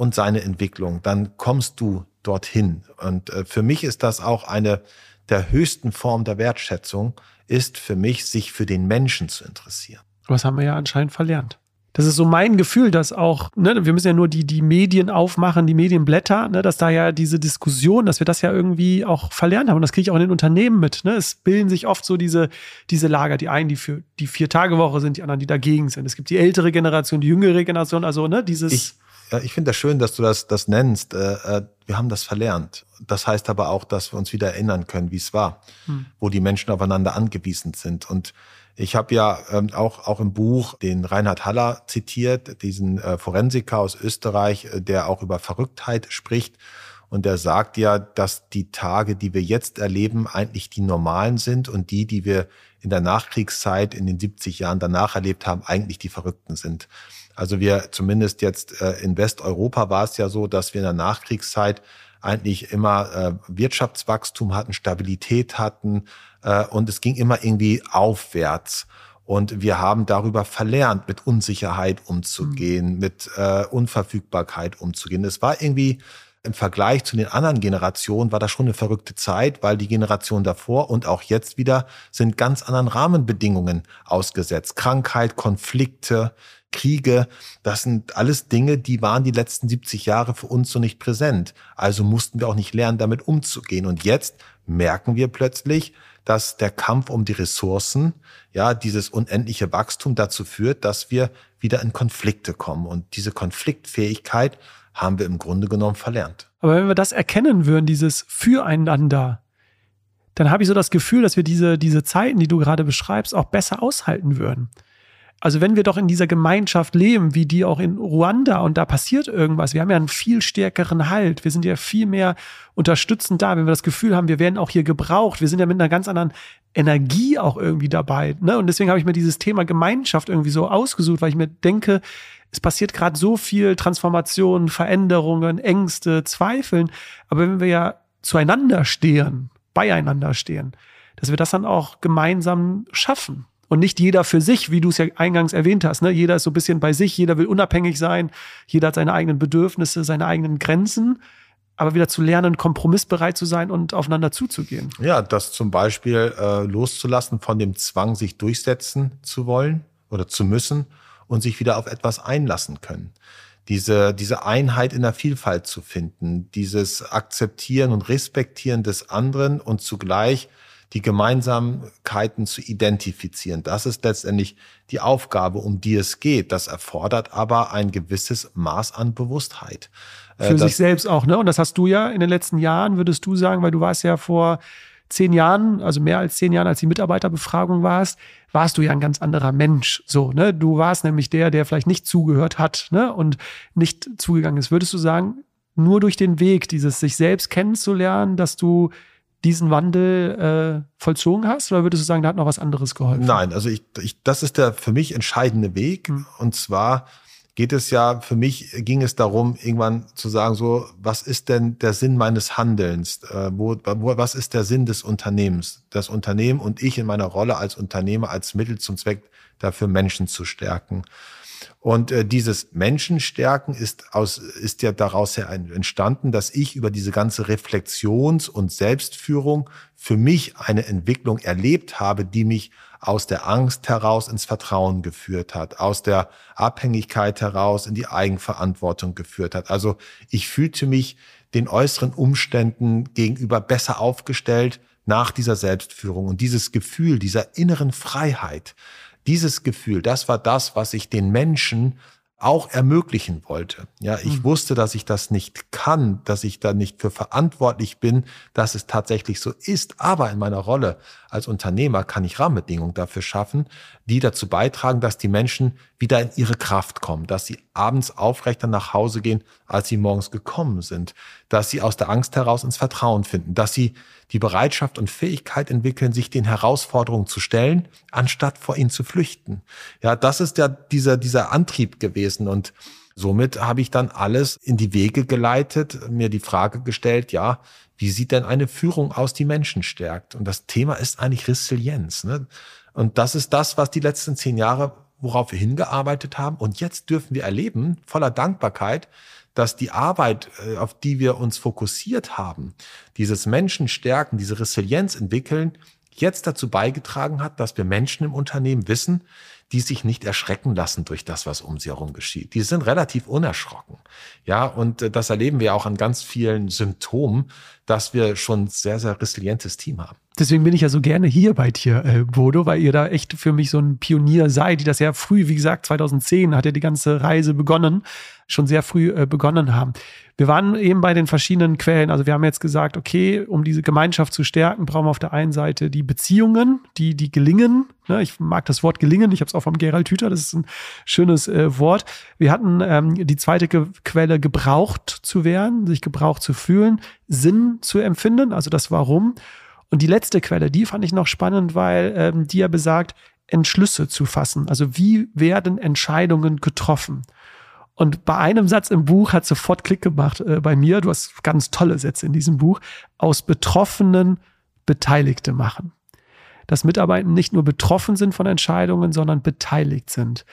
S1: und seine Entwicklung, dann kommst du dorthin. Und äh, für mich ist das auch eine der höchsten Form der Wertschätzung, ist für mich, sich für den Menschen zu interessieren.
S2: Was haben wir ja anscheinend verlernt. Das ist so mein Gefühl, dass auch, ne, wir müssen ja nur die, die Medien aufmachen, die Medienblätter, ne, dass da ja diese Diskussion, dass wir das ja irgendwie auch verlernt haben. Und das kriege ich auch in den Unternehmen mit. Ne? Es bilden sich oft so diese, diese Lager, die einen, die für die Vier-Tage-Woche sind, die anderen, die dagegen sind. Es gibt die ältere Generation, die jüngere Generation, also ne, dieses.
S1: Ich ich finde das schön, dass du das, das nennst. Äh, äh, wir haben das verlernt. Das heißt aber auch, dass wir uns wieder erinnern können, wie es war, hm. wo die Menschen aufeinander angewiesen sind. Und ich habe ja ähm, auch, auch im Buch den Reinhard Haller zitiert, diesen äh, Forensiker aus Österreich, der auch über Verrücktheit spricht. Und er sagt ja, dass die Tage, die wir jetzt erleben, eigentlich die normalen sind und die, die wir in der Nachkriegszeit in den 70 Jahren danach erlebt haben, eigentlich die Verrückten sind. Also wir zumindest jetzt äh, in Westeuropa war es ja so, dass wir in der Nachkriegszeit eigentlich immer äh, Wirtschaftswachstum hatten, Stabilität hatten äh, und es ging immer irgendwie aufwärts. Und wir haben darüber verlernt, mit Unsicherheit umzugehen, mhm. mit äh, Unverfügbarkeit umzugehen. Es war irgendwie im Vergleich zu den anderen Generationen war das schon eine verrückte Zeit, weil die Generation davor und auch jetzt wieder sind ganz anderen Rahmenbedingungen ausgesetzt. Krankheit, Konflikte, Kriege, das sind alles Dinge, die waren die letzten 70 Jahre für uns so nicht präsent. Also mussten wir auch nicht lernen, damit umzugehen. Und jetzt merken wir plötzlich, dass der Kampf um die Ressourcen, ja, dieses unendliche Wachstum dazu führt, dass wir wieder in Konflikte kommen. Und diese Konfliktfähigkeit haben wir im Grunde genommen verlernt.
S2: Aber wenn wir das erkennen würden, dieses Füreinander, dann habe ich so das Gefühl, dass wir diese, diese Zeiten, die du gerade beschreibst, auch besser aushalten würden. Also wenn wir doch in dieser Gemeinschaft leben, wie die auch in Ruanda und da passiert irgendwas, wir haben ja einen viel stärkeren Halt, wir sind ja viel mehr unterstützend da, wenn wir das Gefühl haben, wir werden auch hier gebraucht, wir sind ja mit einer ganz anderen Energie auch irgendwie dabei. Ne? Und deswegen habe ich mir dieses Thema Gemeinschaft irgendwie so ausgesucht, weil ich mir denke, es passiert gerade so viel Transformation, Veränderungen, Ängste, Zweifeln. Aber wenn wir ja zueinander stehen, beieinander stehen, dass wir das dann auch gemeinsam schaffen. Und nicht jeder für sich, wie du es ja eingangs erwähnt hast. Ne? Jeder ist so ein bisschen bei sich, jeder will unabhängig sein, jeder hat seine eigenen Bedürfnisse, seine eigenen Grenzen aber wieder zu lernen, kompromissbereit zu sein und aufeinander zuzugehen.
S1: Ja, das zum Beispiel äh, loszulassen von dem Zwang, sich durchsetzen zu wollen oder zu müssen und sich wieder auf etwas einlassen können. Diese, diese Einheit in der Vielfalt zu finden, dieses Akzeptieren und Respektieren des anderen und zugleich die Gemeinsamkeiten zu identifizieren. Das ist letztendlich die Aufgabe, um die es geht. Das erfordert aber ein gewisses Maß an Bewusstheit.
S2: Äh, Für sich selbst auch, ne? Und das hast du ja in den letzten Jahren, würdest du sagen, weil du warst ja vor zehn Jahren, also mehr als zehn Jahren, als die Mitarbeiterbefragung warst, warst du ja ein ganz anderer Mensch. So, ne? Du warst nämlich der, der vielleicht nicht zugehört hat, ne? Und nicht zugegangen ist. Würdest du sagen, nur durch den Weg, dieses sich selbst kennenzulernen, dass du diesen Wandel äh, vollzogen hast? Oder würdest du sagen, da hat noch was anderes geholfen?
S1: Nein, also ich, ich das ist der für mich entscheidende Weg. Hm. Und zwar geht es ja, für mich ging es darum, irgendwann zu sagen, so, was ist denn der Sinn meines Handelns? Äh, wo, wo, was ist der Sinn des Unternehmens? Das Unternehmen und ich in meiner Rolle als Unternehmer, als Mittel zum Zweck dafür, Menschen zu stärken. Und äh, dieses Menschenstärken ist aus ist ja daraus her entstanden, dass ich über diese ganze Reflexions- und Selbstführung für mich eine Entwicklung erlebt habe, die mich aus der Angst heraus ins Vertrauen geführt hat, aus der Abhängigkeit heraus in die Eigenverantwortung geführt hat. Also ich fühlte mich den äußeren Umständen gegenüber besser aufgestellt nach dieser Selbstführung und dieses Gefühl dieser inneren Freiheit, dieses Gefühl, das war das, was ich den Menschen auch ermöglichen wollte. Ja, ich mhm. wusste, dass ich das nicht kann, dass ich da nicht für verantwortlich bin, dass es tatsächlich so ist. Aber in meiner Rolle als Unternehmer kann ich Rahmenbedingungen dafür schaffen, die dazu beitragen, dass die Menschen wieder in ihre Kraft kommen, dass sie abends aufrechter nach Hause gehen, als sie morgens gekommen sind, dass sie aus der Angst heraus ins Vertrauen finden, dass sie die Bereitschaft und Fähigkeit entwickeln, sich den Herausforderungen zu stellen, anstatt vor ihnen zu flüchten. Ja, das ist ja dieser, dieser Antrieb gewesen und Somit habe ich dann alles in die Wege geleitet, mir die Frage gestellt, ja, wie sieht denn eine Führung aus, die Menschen stärkt? Und das Thema ist eigentlich Resilienz. Ne? Und das ist das, was die letzten zehn Jahre, worauf wir hingearbeitet haben. Und jetzt dürfen wir erleben, voller Dankbarkeit, dass die Arbeit, äh, auf die wir uns fokussiert haben, dieses Menschen stärken, diese Resilienz entwickeln, jetzt dazu beigetragen hat, dass wir Menschen im Unternehmen wissen, die sich nicht erschrecken lassen durch das, was um sie herum geschieht. Die sind relativ unerschrocken. Ja, und äh, das erleben wir auch an ganz vielen Symptomen, dass wir schon sehr, sehr resilientes Team haben.
S2: Deswegen bin ich ja so gerne hier bei dir, äh, Bodo, weil ihr da echt für mich so ein Pionier seid, die das ja früh, wie gesagt, 2010 hat ja die ganze Reise begonnen, schon sehr früh äh, begonnen haben. Wir waren eben bei den verschiedenen Quellen. Also wir haben jetzt gesagt, okay, um diese Gemeinschaft zu stärken, brauchen wir auf der einen Seite die Beziehungen, die, die gelingen, Ne? Ich mag das Wort gelingen. Ich habe es auch vom Gerald Hüther. Das ist ein schönes äh, Wort. Wir hatten ähm, die zweite Ge Quelle gebraucht zu werden, sich gebraucht zu fühlen, Sinn zu empfinden, also das Warum. Und die letzte Quelle, die fand ich noch spannend, weil ähm, die ja besagt, Entschlüsse zu fassen. Also wie werden Entscheidungen getroffen? Und bei einem Satz im Buch hat sofort Klick gemacht äh, bei mir. Du hast ganz tolle Sätze in diesem Buch. Aus Betroffenen Beteiligte machen. Dass Mitarbeiter nicht nur betroffen sind von Entscheidungen, sondern beteiligt sind.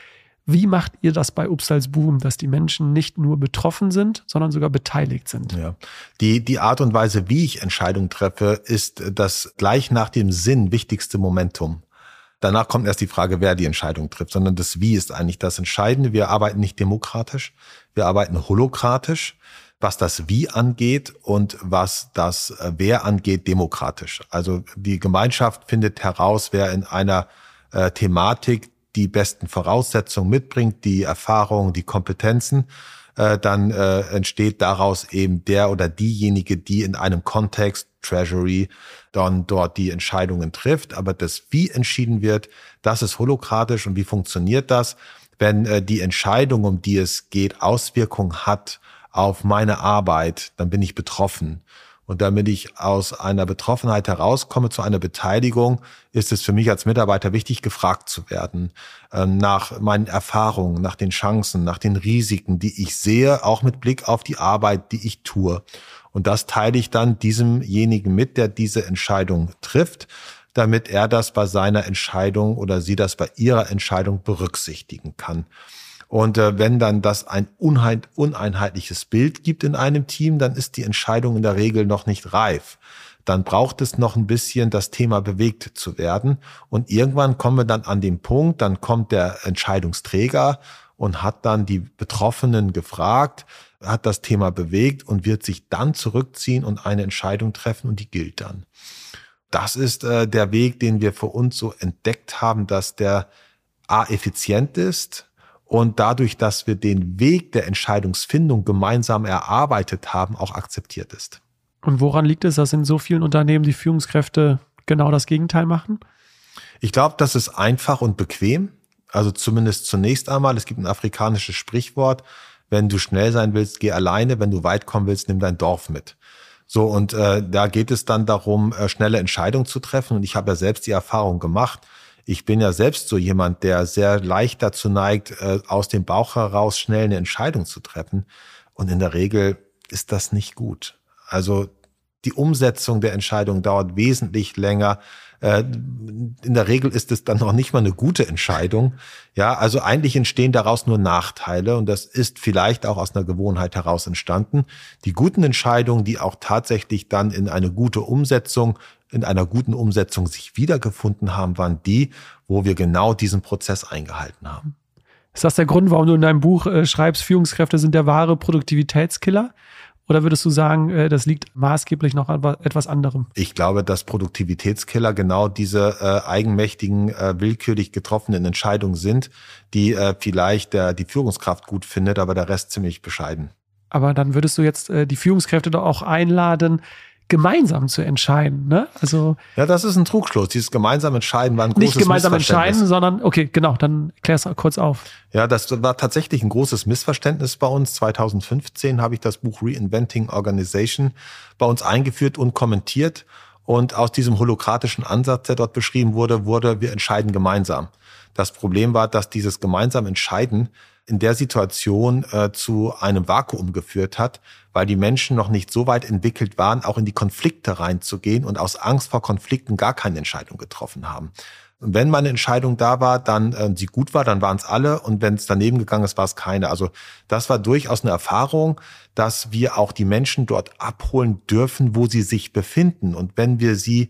S2: Wie macht ihr das bei Upsals Boom, dass die Menschen nicht nur betroffen sind, sondern sogar beteiligt sind?
S1: Ja. Die, die Art und Weise, wie ich Entscheidungen treffe, ist das gleich nach dem Sinn wichtigste Momentum. Danach kommt erst die Frage, wer die Entscheidung trifft, sondern das Wie ist eigentlich das Entscheidende. Wir arbeiten nicht demokratisch, wir arbeiten holokratisch, was das Wie angeht und was das äh, Wer angeht, demokratisch. Also die Gemeinschaft findet heraus, wer in einer äh, Thematik die besten Voraussetzungen mitbringt, die Erfahrungen, die Kompetenzen, äh, dann äh, entsteht daraus eben der oder diejenige, die in einem Kontext Treasury dann dort die Entscheidungen trifft. Aber das, wie entschieden wird, das ist holokratisch und wie funktioniert das? Wenn äh, die Entscheidung, um die es geht, Auswirkungen hat auf meine Arbeit, dann bin ich betroffen. Und damit ich aus einer Betroffenheit herauskomme zu einer Beteiligung, ist es für mich als Mitarbeiter wichtig, gefragt zu werden ähm, nach meinen Erfahrungen, nach den Chancen, nach den Risiken, die ich sehe, auch mit Blick auf die Arbeit, die ich tue. Und das teile ich dann diesemjenigen mit, der diese Entscheidung trifft, damit er das bei seiner Entscheidung oder sie das bei ihrer Entscheidung berücksichtigen kann. Und äh, wenn dann das ein uneinheitliches Bild gibt in einem Team, dann ist die Entscheidung in der Regel noch nicht reif. Dann braucht es noch ein bisschen, das Thema bewegt zu werden. Und irgendwann kommen wir dann an den Punkt, dann kommt der Entscheidungsträger und hat dann die Betroffenen gefragt, hat das Thema bewegt und wird sich dann zurückziehen und eine Entscheidung treffen und die gilt dann. Das ist äh, der Weg, den wir für uns so entdeckt haben, dass der A effizient ist, und dadurch, dass wir den Weg der Entscheidungsfindung gemeinsam erarbeitet haben, auch akzeptiert ist.
S2: Und woran liegt es, dass in so vielen Unternehmen die Führungskräfte genau das Gegenteil machen?
S1: Ich glaube, das ist einfach und bequem. Also zumindest zunächst einmal. Es gibt ein afrikanisches Sprichwort. Wenn du schnell sein willst, geh alleine. Wenn du weit kommen willst, nimm dein Dorf mit. So, und äh, da geht es dann darum, äh, schnelle Entscheidungen zu treffen. Und ich habe ja selbst die Erfahrung gemacht, ich bin ja selbst so jemand, der sehr leicht dazu neigt, äh, aus dem Bauch heraus schnell eine Entscheidung zu treffen. Und in der Regel ist das nicht gut. Also die Umsetzung der Entscheidung dauert wesentlich länger. Äh, in der Regel ist es dann noch nicht mal eine gute Entscheidung. Ja, also eigentlich entstehen daraus nur Nachteile und das ist vielleicht auch aus einer Gewohnheit heraus entstanden. Die guten Entscheidungen, die auch tatsächlich dann in eine gute Umsetzung in einer guten Umsetzung sich wiedergefunden haben, waren die, wo wir genau diesen Prozess eingehalten haben.
S2: Ist das der Grund, warum du in deinem Buch äh, schreibst, Führungskräfte sind der wahre Produktivitätskiller? Oder würdest du sagen, äh, das liegt maßgeblich noch an etwas anderem?
S1: Ich glaube, dass Produktivitätskiller genau diese äh, eigenmächtigen, äh, willkürlich getroffenen Entscheidungen sind, die äh, vielleicht der, die Führungskraft gut findet, aber der Rest ziemlich bescheiden.
S2: Aber dann würdest du jetzt äh, die Führungskräfte doch auch einladen, gemeinsam zu entscheiden. Ne? Also
S1: ja, das ist ein Trugschluss. Dieses gemeinsam entscheiden war ein großes
S2: Nicht gemeinsam entscheiden, sondern okay, genau, dann klär's kurz auf.
S1: Ja, das war tatsächlich ein großes Missverständnis bei uns. 2015 habe ich das Buch Reinventing Organization bei uns eingeführt und kommentiert. Und aus diesem holokratischen Ansatz, der dort beschrieben wurde, wurde, wir entscheiden gemeinsam. Das Problem war, dass dieses gemeinsam Entscheiden in der Situation äh, zu einem Vakuum geführt hat, weil die Menschen noch nicht so weit entwickelt waren, auch in die Konflikte reinzugehen und aus Angst vor Konflikten gar keine Entscheidung getroffen haben. Und wenn meine Entscheidung da war, dann äh, sie gut war, dann waren es alle und wenn es daneben gegangen ist, war es keine. Also das war durchaus eine Erfahrung, dass wir auch die Menschen dort abholen dürfen, wo sie sich befinden. Und wenn wir sie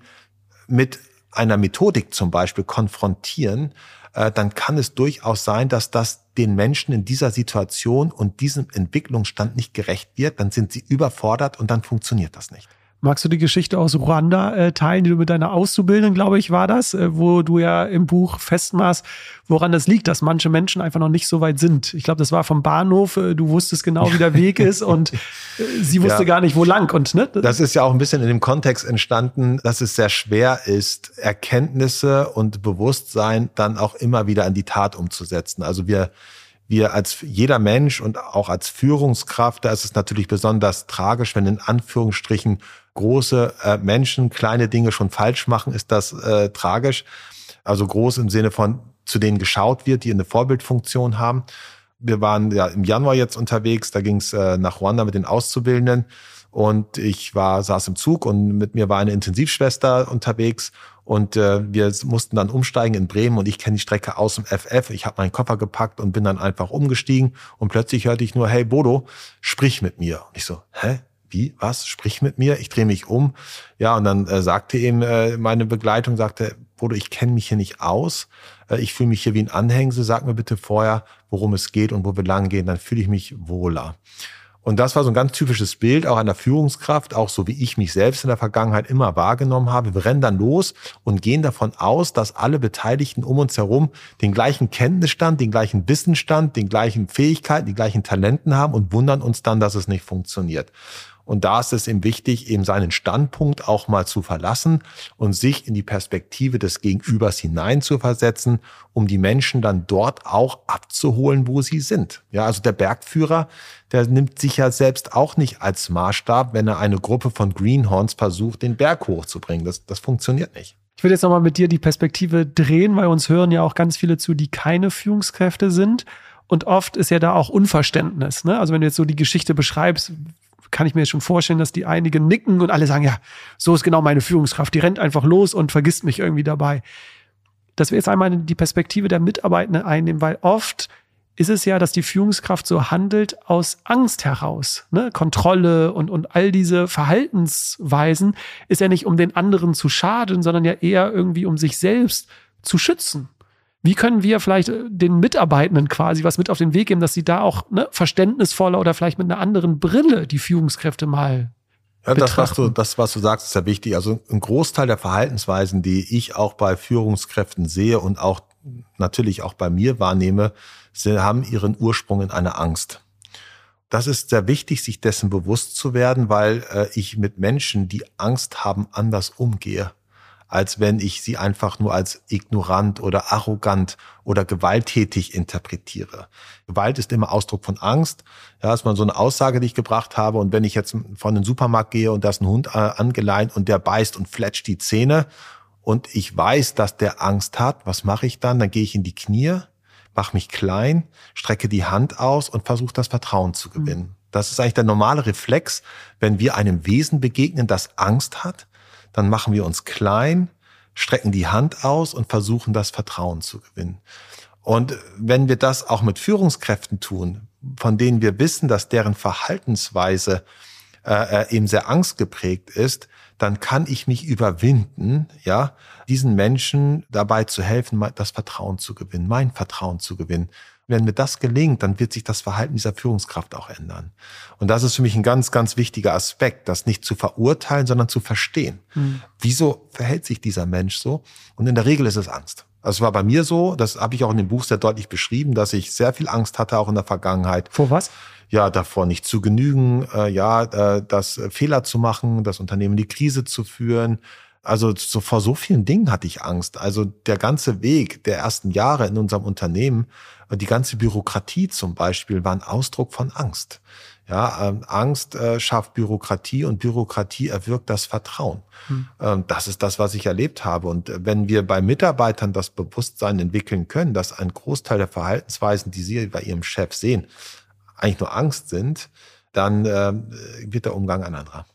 S1: mit einer Methodik zum Beispiel konfrontieren, äh, dann kann es durchaus sein, dass das den Menschen in dieser Situation und diesem Entwicklungsstand nicht gerecht wird, dann sind sie überfordert und dann funktioniert das nicht.
S2: Magst du die Geschichte aus Ruanda äh, teilen, die du mit deiner Auszubildenden, glaube ich, war das, äh, wo du ja im Buch festmachst, woran das liegt, dass manche Menschen einfach noch nicht so weit sind. Ich glaube, das war vom Bahnhof, äh, du wusstest genau, wie der Weg ist und äh, sie wusste ja. gar nicht, wo lang. Und, ne?
S1: Das ist ja auch ein bisschen in dem Kontext entstanden, dass es sehr schwer ist, Erkenntnisse und Bewusstsein dann auch immer wieder in die Tat umzusetzen. Also wir wir als jeder Mensch und auch als Führungskraft, da ist es natürlich besonders tragisch, wenn in Anführungsstrichen große äh, Menschen kleine Dinge schon falsch machen, ist das äh, tragisch. Also groß im Sinne von, zu denen geschaut wird, die eine Vorbildfunktion haben. Wir waren ja im Januar jetzt unterwegs, da ging es äh, nach Ruanda mit den Auszubildenden und ich war, saß im Zug und mit mir war eine Intensivschwester unterwegs und äh, wir mussten dann umsteigen in Bremen und ich kenne die Strecke aus dem FF. Ich habe meinen Koffer gepackt und bin dann einfach umgestiegen und plötzlich hörte ich nur, hey Bodo, sprich mit mir. Und ich so, hä? Wie? Was? Sprich mit mir? Ich drehe mich um. Ja, und dann äh, sagte eben äh, meine Begleitung, sagte, Bodo, ich kenne mich hier nicht aus. Äh, ich fühle mich hier wie ein Anhängsel. Sag mir bitte vorher, worum es geht und wo wir lang gehen. Dann fühle ich mich wohler. Und das war so ein ganz typisches Bild auch einer Führungskraft, auch so wie ich mich selbst in der Vergangenheit immer wahrgenommen habe. Wir rennen dann los und gehen davon aus, dass alle Beteiligten um uns herum den gleichen Kenntnisstand, den gleichen Wissensstand, den gleichen Fähigkeiten, die gleichen Talenten haben und wundern uns dann, dass es nicht funktioniert. Und da ist es ihm wichtig, eben seinen Standpunkt auch mal zu verlassen und sich in die Perspektive des Gegenübers hinein zu versetzen, um die Menschen dann dort auch abzuholen, wo sie sind. Ja, also der Bergführer, der nimmt sich ja selbst auch nicht als Maßstab, wenn er eine Gruppe von Greenhorns versucht, den Berg hochzubringen. Das, das funktioniert nicht.
S2: Ich will jetzt nochmal mit dir die Perspektive drehen, weil uns hören ja auch ganz viele zu, die keine Führungskräfte sind. Und oft ist ja da auch Unverständnis. Ne? Also wenn du jetzt so die Geschichte beschreibst, kann ich mir schon vorstellen, dass die einigen nicken und alle sagen, ja, so ist genau meine Führungskraft. Die rennt einfach los und vergisst mich irgendwie dabei. Dass wir jetzt einmal die Perspektive der Mitarbeitenden einnehmen, weil oft ist es ja, dass die Führungskraft so handelt aus Angst heraus. Ne? Kontrolle und, und all diese Verhaltensweisen ist ja nicht, um den anderen zu schaden, sondern ja eher irgendwie, um sich selbst zu schützen. Wie können wir vielleicht äh, den Mitarbeitenden quasi was mit auf den Weg geben, dass sie da auch ne, verständnisvoller oder vielleicht mit einer anderen Brille die Führungskräfte mal
S1: ja, das, was du, das, was du sagst, ist ja wichtig. Also ein Großteil der Verhaltensweisen, die ich auch bei Führungskräften sehe und auch natürlich auch bei mir wahrnehme, sie haben ihren Ursprung in einer Angst. Das ist sehr wichtig, sich dessen bewusst zu werden, weil äh, ich mit Menschen, die Angst haben, anders umgehe als wenn ich sie einfach nur als ignorant oder arrogant oder gewalttätig interpretiere. Gewalt ist immer Ausdruck von Angst. Ja, ist mal so eine Aussage, die ich gebracht habe. Und wenn ich jetzt von den Supermarkt gehe und da ist ein Hund äh, angeleint und der beißt und fletscht die Zähne und ich weiß, dass der Angst hat, was mache ich dann? Dann gehe ich in die Knie, mache mich klein, strecke die Hand aus und versuche das Vertrauen zu gewinnen. Mhm. Das ist eigentlich der normale Reflex, wenn wir einem Wesen begegnen, das Angst hat, dann machen wir uns klein, strecken die Hand aus und versuchen das Vertrauen zu gewinnen. Und wenn wir das auch mit Führungskräften tun, von denen wir wissen, dass deren Verhaltensweise äh, äh eben sehr angstgeprägt ist, dann kann ich mich überwinden, ja, diesen Menschen dabei zu helfen, das Vertrauen zu gewinnen, mein Vertrauen zu gewinnen. Wenn mir das gelingt, dann wird sich das Verhalten dieser Führungskraft auch ändern. Und das ist für mich ein ganz, ganz wichtiger Aspekt, das nicht zu verurteilen, sondern zu verstehen. Mhm. Wieso verhält sich dieser Mensch so? Und in der Regel ist es Angst. Also es war bei mir so, das habe ich auch in dem Buch sehr deutlich beschrieben, dass ich sehr viel Angst hatte, auch in der Vergangenheit.
S2: Vor was?
S1: Ja, davor nicht zu genügen, äh, ja, äh, das Fehler zu machen, das Unternehmen in die Krise zu führen, also so, vor so vielen Dingen hatte ich Angst. Also der ganze Weg der ersten Jahre in unserem Unternehmen, die ganze Bürokratie zum Beispiel, war ein Ausdruck von Angst. Ja, ähm, Angst äh, schafft Bürokratie und Bürokratie erwirkt das Vertrauen. Hm. Ähm, das ist das, was ich erlebt habe. Und äh, wenn wir bei Mitarbeitern das Bewusstsein entwickeln können, dass ein Großteil der Verhaltensweisen, die sie bei ihrem Chef sehen, eigentlich nur Angst sind, dann äh, wird der Umgang ein anderer.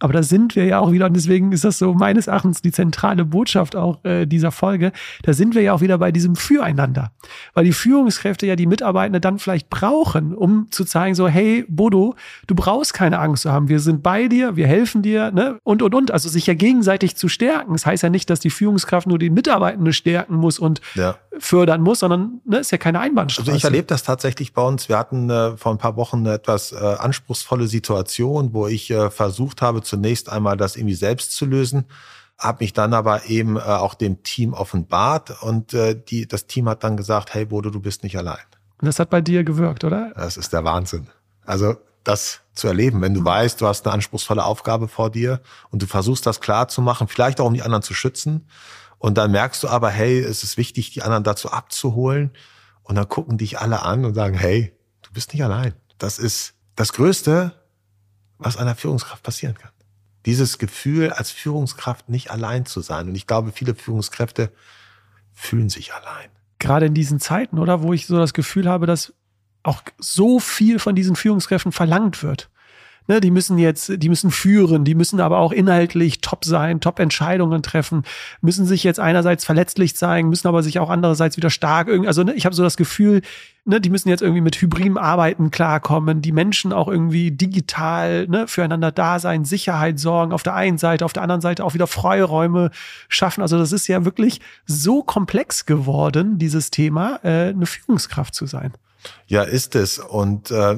S2: Aber da sind wir ja auch wieder, und deswegen ist das so meines Erachtens die zentrale Botschaft auch äh, dieser Folge, da sind wir ja auch wieder bei diesem Füreinander. Weil die Führungskräfte ja die Mitarbeitenden dann vielleicht brauchen, um zu zeigen, so, hey, Bodo, du brauchst keine Angst zu haben, wir sind bei dir, wir helfen dir, ne? Und, und, und. Also sich ja gegenseitig zu stärken. Das heißt ja nicht, dass die Führungskraft nur die Mitarbeitenden stärken muss und ja. fördern muss, sondern ne, ist ja keine Einbahnstraße.
S1: Also ich erlebe das tatsächlich bei uns. Wir hatten äh, vor ein paar Wochen eine etwas äh, anspruchsvolle Situation, wo ich äh, versucht habe, zunächst einmal das irgendwie selbst zu lösen, habe mich dann aber eben äh, auch dem Team offenbart und äh, die, das Team hat dann gesagt, hey Bodo, du bist nicht allein.
S2: Und das hat bei dir gewirkt, oder?
S1: Das ist der Wahnsinn. Also das zu erleben, wenn du weißt, du hast eine anspruchsvolle Aufgabe vor dir und du versuchst das klar zu machen, vielleicht auch um die anderen zu schützen. Und dann merkst du aber, hey, es ist wichtig, die anderen dazu abzuholen. Und dann gucken dich alle an und sagen, hey, du bist nicht allein. Das ist das Größte, was einer Führungskraft passieren kann. Dieses Gefühl, als Führungskraft nicht allein zu sein. Und ich glaube, viele Führungskräfte fühlen sich allein.
S2: Gerade in diesen Zeiten, oder? Wo ich so das Gefühl habe, dass auch so viel von diesen Führungskräften verlangt wird. Ne, die müssen jetzt, die müssen führen, die müssen aber auch inhaltlich top sein, top Entscheidungen treffen, müssen sich jetzt einerseits verletzlich zeigen, müssen aber sich auch andererseits wieder stark irgendwie, also ne, ich habe so das Gefühl, ne, die müssen jetzt irgendwie mit hybriden Arbeiten klarkommen, die Menschen auch irgendwie digital ne, füreinander da sein, Sicherheit sorgen auf der einen Seite, auf der anderen Seite auch wieder Freiräume schaffen. Also das ist ja wirklich so komplex geworden, dieses Thema, äh, eine Führungskraft zu sein.
S1: Ja, ist es. Und äh,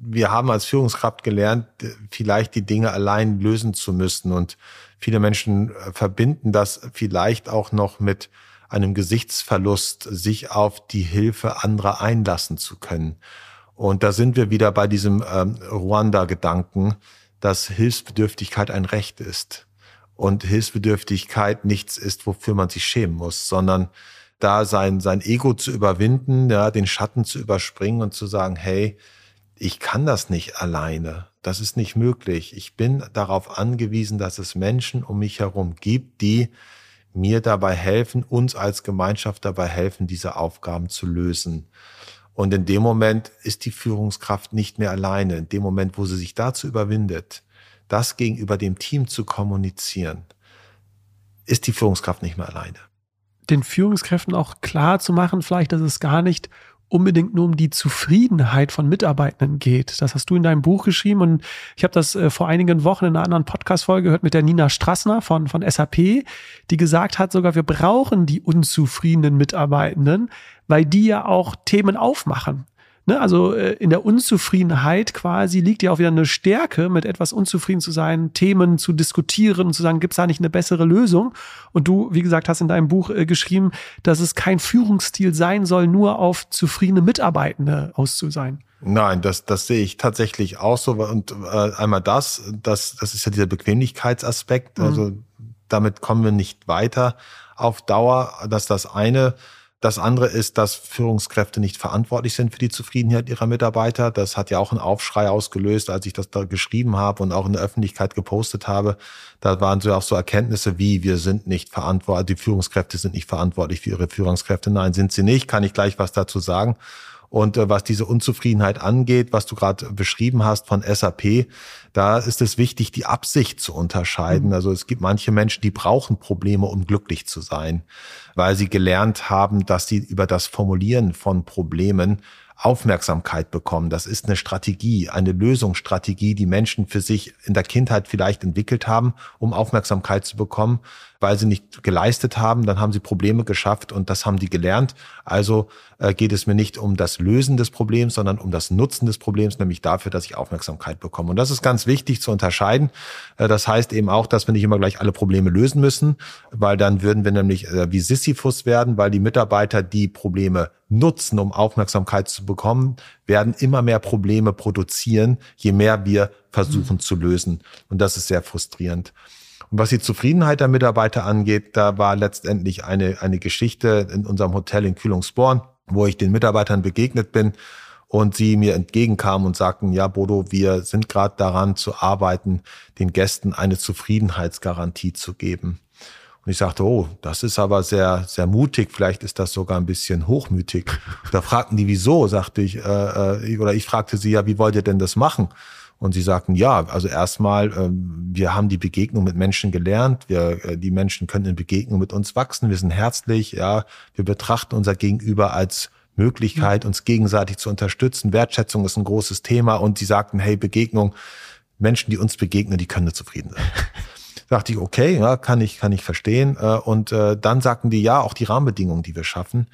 S1: wir haben als Führungskraft gelernt, vielleicht die Dinge allein lösen zu müssen. Und viele Menschen äh, verbinden das vielleicht auch noch mit einem Gesichtsverlust, sich auf die Hilfe anderer einlassen zu können. Und da sind wir wieder bei diesem ähm, Ruanda-Gedanken, dass Hilfsbedürftigkeit ein Recht ist und Hilfsbedürftigkeit nichts ist, wofür man sich schämen muss, sondern da sein, sein Ego zu überwinden, ja, den Schatten zu überspringen und zu sagen, hey, ich kann das nicht alleine. Das ist nicht möglich. Ich bin darauf angewiesen, dass es Menschen um mich herum gibt, die mir dabei helfen, uns als Gemeinschaft dabei helfen, diese Aufgaben zu lösen. Und in dem Moment ist die Führungskraft nicht mehr alleine. In dem Moment, wo sie sich dazu überwindet, das gegenüber dem Team zu kommunizieren, ist die Führungskraft nicht mehr alleine
S2: den Führungskräften auch klar zu machen, vielleicht, dass es gar nicht unbedingt nur um die Zufriedenheit von Mitarbeitenden geht. Das hast du in deinem Buch geschrieben und ich habe das äh, vor einigen Wochen in einer anderen Podcast-Folge gehört mit der Nina Strassner von, von SAP, die gesagt hat sogar, wir brauchen die unzufriedenen Mitarbeitenden, weil die ja auch Themen aufmachen. Ne, also äh, in der Unzufriedenheit quasi liegt ja auch wieder eine Stärke, mit etwas unzufrieden zu sein, Themen zu diskutieren und zu sagen, gibt es da nicht eine bessere Lösung? Und du, wie gesagt, hast in deinem Buch äh, geschrieben, dass es kein Führungsstil sein soll, nur auf zufriedene Mitarbeitende auszusein.
S1: Nein, das, das sehe ich tatsächlich auch so. Und äh, einmal das, das, das ist ja dieser Bequemlichkeitsaspekt. Mhm. Also damit kommen wir nicht weiter auf Dauer. dass das eine. Das andere ist, dass Führungskräfte nicht verantwortlich sind für die Zufriedenheit ihrer Mitarbeiter. Das hat ja auch einen Aufschrei ausgelöst, als ich das da geschrieben habe und auch in der Öffentlichkeit gepostet habe. Da waren so auch so Erkenntnisse wie, wir sind nicht verantwortlich, die Führungskräfte sind nicht verantwortlich für ihre Führungskräfte. Nein, sind sie nicht. Kann ich gleich was dazu sagen. Und äh, was diese Unzufriedenheit angeht, was du gerade beschrieben hast von SAP, da ist es wichtig, die Absicht zu unterscheiden. Mhm. Also es gibt manche Menschen, die brauchen Probleme, um glücklich zu sein, weil sie gelernt haben, dass sie über das Formulieren von Problemen Aufmerksamkeit bekommen. Das ist eine Strategie, eine Lösungsstrategie, die Menschen für sich in der Kindheit vielleicht entwickelt haben, um Aufmerksamkeit zu bekommen, weil sie nicht geleistet haben. Dann haben sie Probleme geschafft und das haben die gelernt. Also äh, geht es mir nicht um das Lösen des Problems, sondern um das Nutzen des Problems, nämlich dafür, dass ich Aufmerksamkeit bekomme. Und das ist ganz wichtig zu unterscheiden. Äh, das heißt eben auch, dass wir nicht immer gleich alle Probleme lösen müssen, weil dann würden wir nämlich äh, wie Sisyphus werden, weil die Mitarbeiter, die Probleme nutzen, um Aufmerksamkeit zu bekommen, werden immer mehr Probleme produzieren, je mehr wir versuchen mhm. zu lösen. Und das ist sehr frustrierend. Und was die Zufriedenheit der Mitarbeiter angeht, da war letztendlich eine, eine Geschichte in unserem Hotel in Kühlungsborn, wo ich den Mitarbeitern begegnet bin und sie mir entgegenkamen und sagten, ja, Bodo, wir sind gerade daran zu arbeiten, den Gästen eine Zufriedenheitsgarantie zu geben. Und ich sagte, oh, das ist aber sehr, sehr mutig. Vielleicht ist das sogar ein bisschen hochmütig. Da fragten die, wieso? Sagte ich, äh, äh, oder ich fragte sie, ja, wie wollt ihr denn das machen? Und sie sagten, ja, also erstmal, äh, wir haben die Begegnung mit Menschen gelernt. Wir, äh, die Menschen können in Begegnung mit uns wachsen. Wir sind herzlich, ja. Wir betrachten unser Gegenüber als Möglichkeit, uns gegenseitig zu unterstützen. Wertschätzung ist ein großes Thema. Und sie sagten, hey, Begegnung, Menschen, die uns begegnen, die können zufrieden sein. Dachte ich, okay, ja, kann ich, kann ich verstehen. Äh, und äh, dann sagten die, ja, auch die Rahmenbedingungen, die wir schaffen,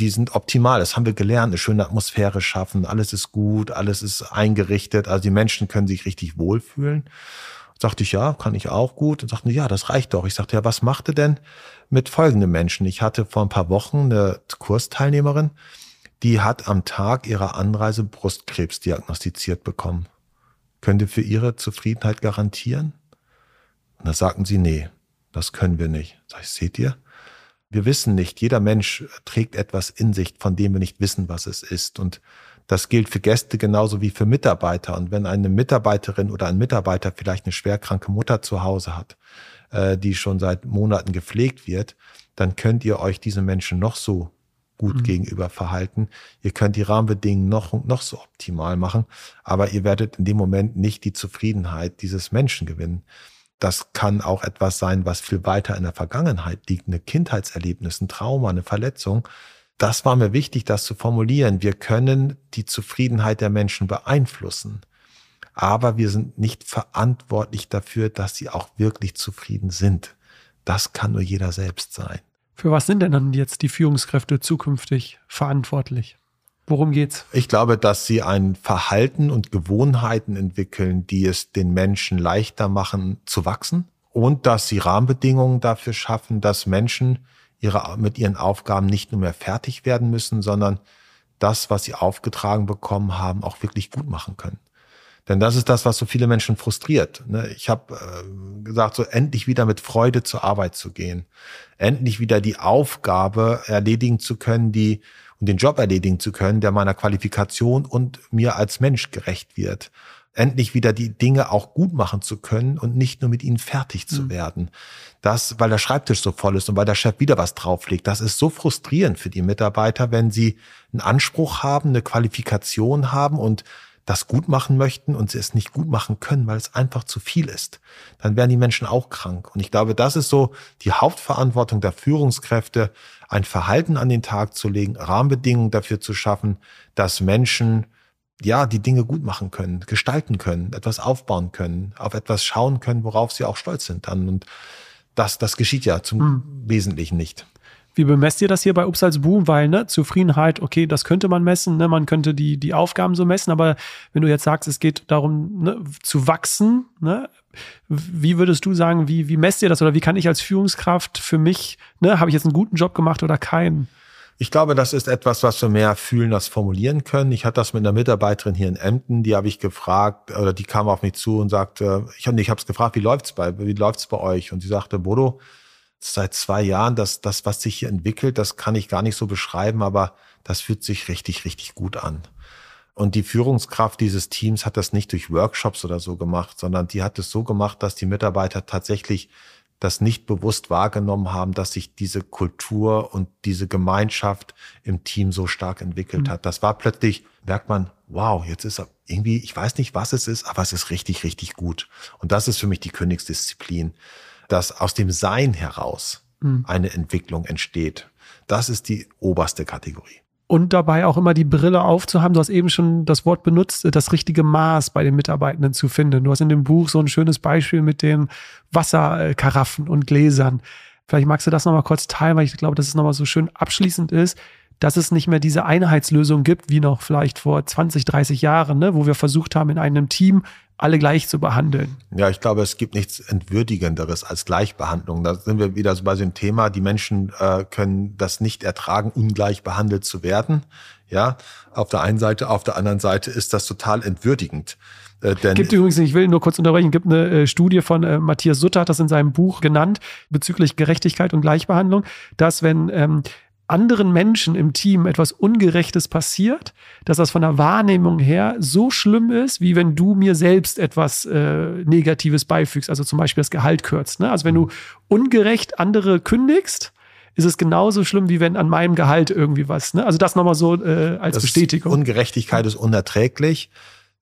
S1: die sind optimal. Das haben wir gelernt, eine schöne Atmosphäre schaffen, alles ist gut, alles ist eingerichtet, also die Menschen können sich richtig wohlfühlen. Sagte ich, ja, kann ich auch gut. Und sagten, ja, das reicht doch. Ich sagte, ja, was macht ihr denn mit folgenden Menschen? Ich hatte vor ein paar Wochen eine Kursteilnehmerin, die hat am Tag ihrer Anreise Brustkrebs diagnostiziert bekommen. Könnt ihr für ihre Zufriedenheit garantieren? Und da sagten sie, nee, das können wir nicht. Sag ich, seht ihr? Wir wissen nicht, jeder Mensch trägt etwas in sich, von dem wir nicht wissen, was es ist. Und das gilt für Gäste genauso wie für Mitarbeiter. Und wenn eine Mitarbeiterin oder ein Mitarbeiter vielleicht eine schwerkranke Mutter zu Hause hat, äh, die schon seit Monaten gepflegt wird, dann könnt ihr euch diese Menschen noch so gut mhm. gegenüber verhalten. Ihr könnt die Rahmenbedingungen noch, noch so optimal machen, aber ihr werdet in dem Moment nicht die Zufriedenheit dieses Menschen gewinnen. Das kann auch etwas sein, was viel weiter in der Vergangenheit liegt, eine Kindheitserlebnis, ein Trauma, eine Verletzung. Das war mir wichtig, das zu formulieren. Wir können die Zufriedenheit der Menschen beeinflussen, aber wir sind nicht verantwortlich dafür, dass sie auch wirklich zufrieden sind. Das kann nur jeder selbst sein.
S2: Für was sind denn dann jetzt die Führungskräfte zukünftig verantwortlich? Worum geht's?
S1: Ich glaube, dass sie ein Verhalten und Gewohnheiten entwickeln, die es den Menschen leichter machen zu wachsen und dass sie Rahmenbedingungen dafür schaffen, dass Menschen ihre, mit ihren Aufgaben nicht nur mehr fertig werden müssen, sondern das, was sie aufgetragen bekommen haben, auch wirklich gut machen können. Denn das ist das, was so viele Menschen frustriert. Ne? Ich habe äh, gesagt, so endlich wieder mit Freude zur Arbeit zu gehen, endlich wieder die Aufgabe erledigen zu können, die und den Job erledigen zu können, der meiner Qualifikation und mir als Mensch gerecht wird. Endlich wieder die Dinge auch gut machen zu können und nicht nur mit ihnen fertig zu mhm. werden. Das, weil der Schreibtisch so voll ist und weil der Chef wieder was drauflegt. Das ist so frustrierend für die Mitarbeiter, wenn sie einen Anspruch haben, eine Qualifikation haben und das gut machen möchten und sie es nicht gut machen können, weil es einfach zu viel ist, dann werden die Menschen auch krank. Und ich glaube, das ist so die Hauptverantwortung der Führungskräfte, ein Verhalten an den Tag zu legen, Rahmenbedingungen dafür zu schaffen, dass Menschen ja, die Dinge gut machen können, gestalten können, etwas aufbauen können, auf etwas schauen können, worauf sie auch stolz sind dann. Und das, das geschieht ja zum mhm. Wesentlichen nicht.
S2: Wie bemesst ihr das hier bei Upsals Boom? Weil, ne, Zufriedenheit, okay, das könnte man messen, ne, man könnte die, die Aufgaben so messen, aber wenn du jetzt sagst, es geht darum, ne, zu wachsen, ne, wie würdest du sagen, wie, wie messt ihr das oder wie kann ich als Führungskraft für mich, ne, habe ich jetzt einen guten Job gemacht oder keinen?
S1: Ich glaube, das ist etwas, was wir mehr fühlen als formulieren können. Ich hatte das mit einer Mitarbeiterin hier in Emden, die habe ich gefragt, oder die kam auf mich zu und sagte, ich habe es gefragt, wie läuft's bei, bei euch? Und sie sagte, Bodo, seit zwei Jahren, dass das, was sich hier entwickelt, das kann ich gar nicht so beschreiben, aber das fühlt sich richtig, richtig gut an. Und die Führungskraft dieses Teams hat das nicht durch Workshops oder so gemacht, sondern die hat es so gemacht, dass die Mitarbeiter tatsächlich das nicht bewusst wahrgenommen haben, dass sich diese Kultur und diese Gemeinschaft im Team so stark entwickelt mhm. hat. Das war plötzlich, merkt man, wow, jetzt ist er irgendwie, ich weiß nicht, was es ist, aber es ist richtig, richtig gut. Und das ist für mich die Königsdisziplin dass aus dem Sein heraus mhm. eine Entwicklung entsteht. Das ist die oberste Kategorie.
S2: Und dabei auch immer die Brille aufzuhaben. Du hast eben schon das Wort benutzt, das richtige Maß bei den Mitarbeitenden zu finden. Du hast in dem Buch so ein schönes Beispiel mit den Wasserkaraffen und Gläsern. Vielleicht magst du das nochmal kurz teilen, weil ich glaube, dass es nochmal so schön abschließend ist, dass es nicht mehr diese Einheitslösung gibt, wie noch vielleicht vor 20, 30 Jahren, ne, wo wir versucht haben, in einem Team alle gleich zu behandeln.
S1: Ja, ich glaube, es gibt nichts Entwürdigenderes als Gleichbehandlung. Da sind wir wieder so bei dem Thema, die Menschen äh, können das nicht ertragen, ungleich behandelt zu werden. Ja, auf der einen Seite, auf der anderen Seite ist das total entwürdigend.
S2: Äh, denn gibt übrigens, ich will nur kurz unterbrechen, gibt eine äh, Studie von äh, Matthias Sutter, hat das in seinem Buch genannt, bezüglich Gerechtigkeit und Gleichbehandlung, dass wenn ähm, anderen Menschen im Team etwas Ungerechtes passiert, dass das von der Wahrnehmung her so schlimm ist, wie wenn du mir selbst etwas äh, Negatives beifügst, also zum Beispiel das Gehalt kürzt. Ne? Also wenn du ungerecht andere kündigst, ist es genauso schlimm, wie wenn an meinem Gehalt irgendwie was. Ne? Also das nochmal so äh, als das Bestätigung.
S1: Ungerechtigkeit ist unerträglich.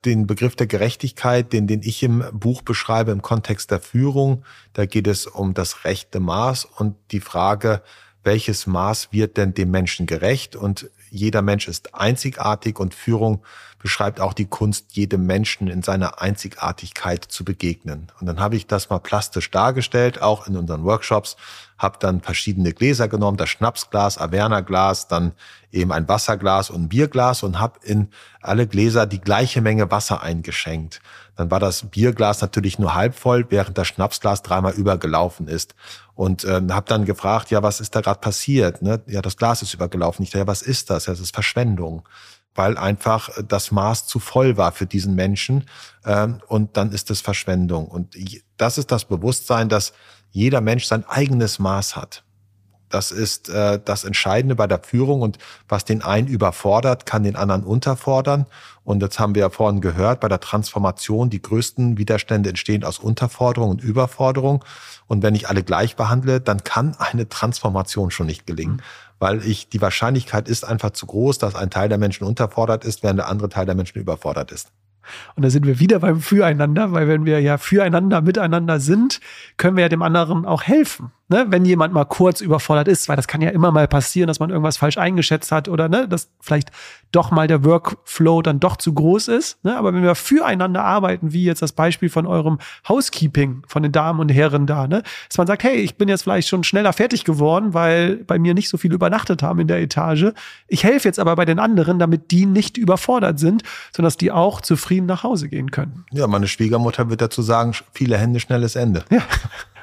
S1: Den Begriff der Gerechtigkeit, den, den ich im Buch beschreibe im Kontext der Führung, da geht es um das rechte Maß und die Frage, welches Maß wird denn dem Menschen gerecht? Und jeder Mensch ist einzigartig und Führung beschreibt auch die Kunst, jedem Menschen in seiner Einzigartigkeit zu begegnen. Und dann habe ich das mal plastisch dargestellt, auch in unseren Workshops, habe dann verschiedene Gläser genommen, das Schnapsglas, Averna-Glas, dann eben ein Wasserglas und ein Bierglas und habe in alle Gläser die gleiche Menge Wasser eingeschenkt. Dann war das Bierglas natürlich nur halb voll, während das Schnapsglas dreimal übergelaufen ist. Und äh, habe dann gefragt, ja, was ist da gerade passiert? Ne? Ja, das Glas ist übergelaufen. Ich dachte, ja, was ist das? Ja, das ist Verschwendung weil einfach das Maß zu voll war für diesen Menschen. Ähm, und dann ist es Verschwendung. Und das ist das Bewusstsein, dass jeder Mensch sein eigenes Maß hat. Das ist äh, das Entscheidende bei der Führung und was den einen überfordert, kann den anderen unterfordern. Und jetzt haben wir ja vorhin gehört, bei der Transformation, die größten Widerstände entstehen aus Unterforderung und Überforderung. Und wenn ich alle gleich behandle, dann kann eine Transformation schon nicht gelingen. Mhm. Weil ich, die Wahrscheinlichkeit ist einfach zu groß, dass ein Teil der Menschen unterfordert ist, während der andere Teil der Menschen überfordert ist.
S2: Und da sind wir wieder beim Füreinander, weil wenn wir ja füreinander, miteinander sind, können wir ja dem anderen auch helfen ne, wenn jemand mal kurz überfordert ist, weil das kann ja immer mal passieren, dass man irgendwas falsch eingeschätzt hat oder ne, dass vielleicht doch mal der Workflow dann doch zu groß ist. Ne? Aber wenn wir füreinander arbeiten, wie jetzt das Beispiel von eurem Housekeeping von den Damen und Herren da, ne, dass man sagt, hey, ich bin jetzt vielleicht schon schneller fertig geworden, weil bei mir nicht so viel übernachtet haben in der Etage. Ich helfe jetzt aber bei den anderen, damit die nicht überfordert sind, sondern dass die auch zufrieden nach Hause gehen können.
S1: Ja, meine Schwiegermutter wird dazu sagen, viele Hände, schnelles Ende.
S2: Ja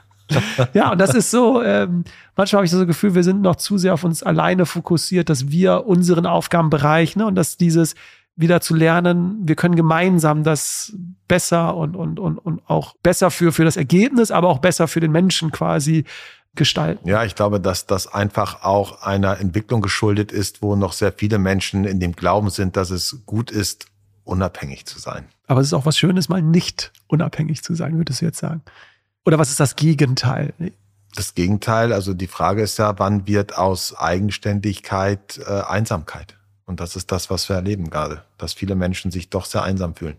S2: ja, und das ist so, ähm, manchmal habe ich so das Gefühl, wir sind noch zu sehr auf uns alleine fokussiert, dass wir unseren Aufgabenbereich, ne, und dass dieses wieder zu lernen, wir können gemeinsam das besser und, und, und, und auch besser für, für das Ergebnis, aber auch besser für den Menschen quasi gestalten.
S1: Ja, ich glaube, dass das einfach auch einer Entwicklung geschuldet ist, wo noch sehr viele Menschen in dem Glauben sind, dass es gut ist, unabhängig zu sein.
S2: Aber es ist auch was Schönes, mal nicht unabhängig zu sein, würdest du jetzt sagen. Oder was ist das Gegenteil?
S1: Das Gegenteil, also die Frage ist ja, wann wird aus Eigenständigkeit äh, Einsamkeit? Und das ist das, was wir erleben gerade, dass viele Menschen sich doch sehr einsam fühlen.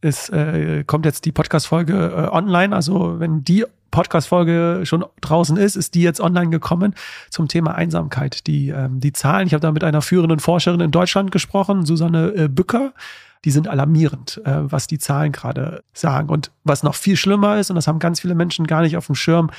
S2: Es äh, kommt jetzt die Podcast-Folge äh, online. Also wenn die Podcast-Folge schon draußen ist, ist die jetzt online gekommen zum Thema Einsamkeit. Die, ähm, die Zahlen, ich habe da mit einer führenden Forscherin in Deutschland gesprochen, Susanne äh, Bücker, die sind alarmierend, äh, was die Zahlen gerade sagen. Und was noch viel schlimmer ist, und das haben ganz viele Menschen gar nicht auf dem Schirm,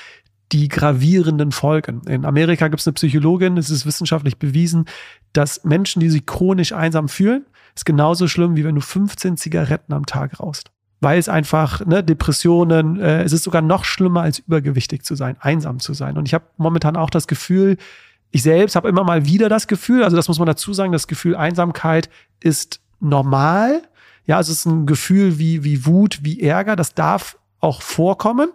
S2: die gravierenden Folgen. In Amerika gibt es eine Psychologin, es ist wissenschaftlich bewiesen, dass Menschen, die sich chronisch einsam fühlen, ist genauso schlimm, wie wenn du 15 Zigaretten am Tag rauchst. Weil es einfach, ne, Depressionen, äh, es ist sogar noch schlimmer, als übergewichtig zu sein, einsam zu sein. Und ich habe momentan auch das Gefühl, ich selbst habe immer mal wieder das Gefühl, also das muss man dazu sagen, das Gefühl Einsamkeit ist normal. Ja, also es ist ein Gefühl wie, wie Wut, wie Ärger. Das darf auch vorkommen.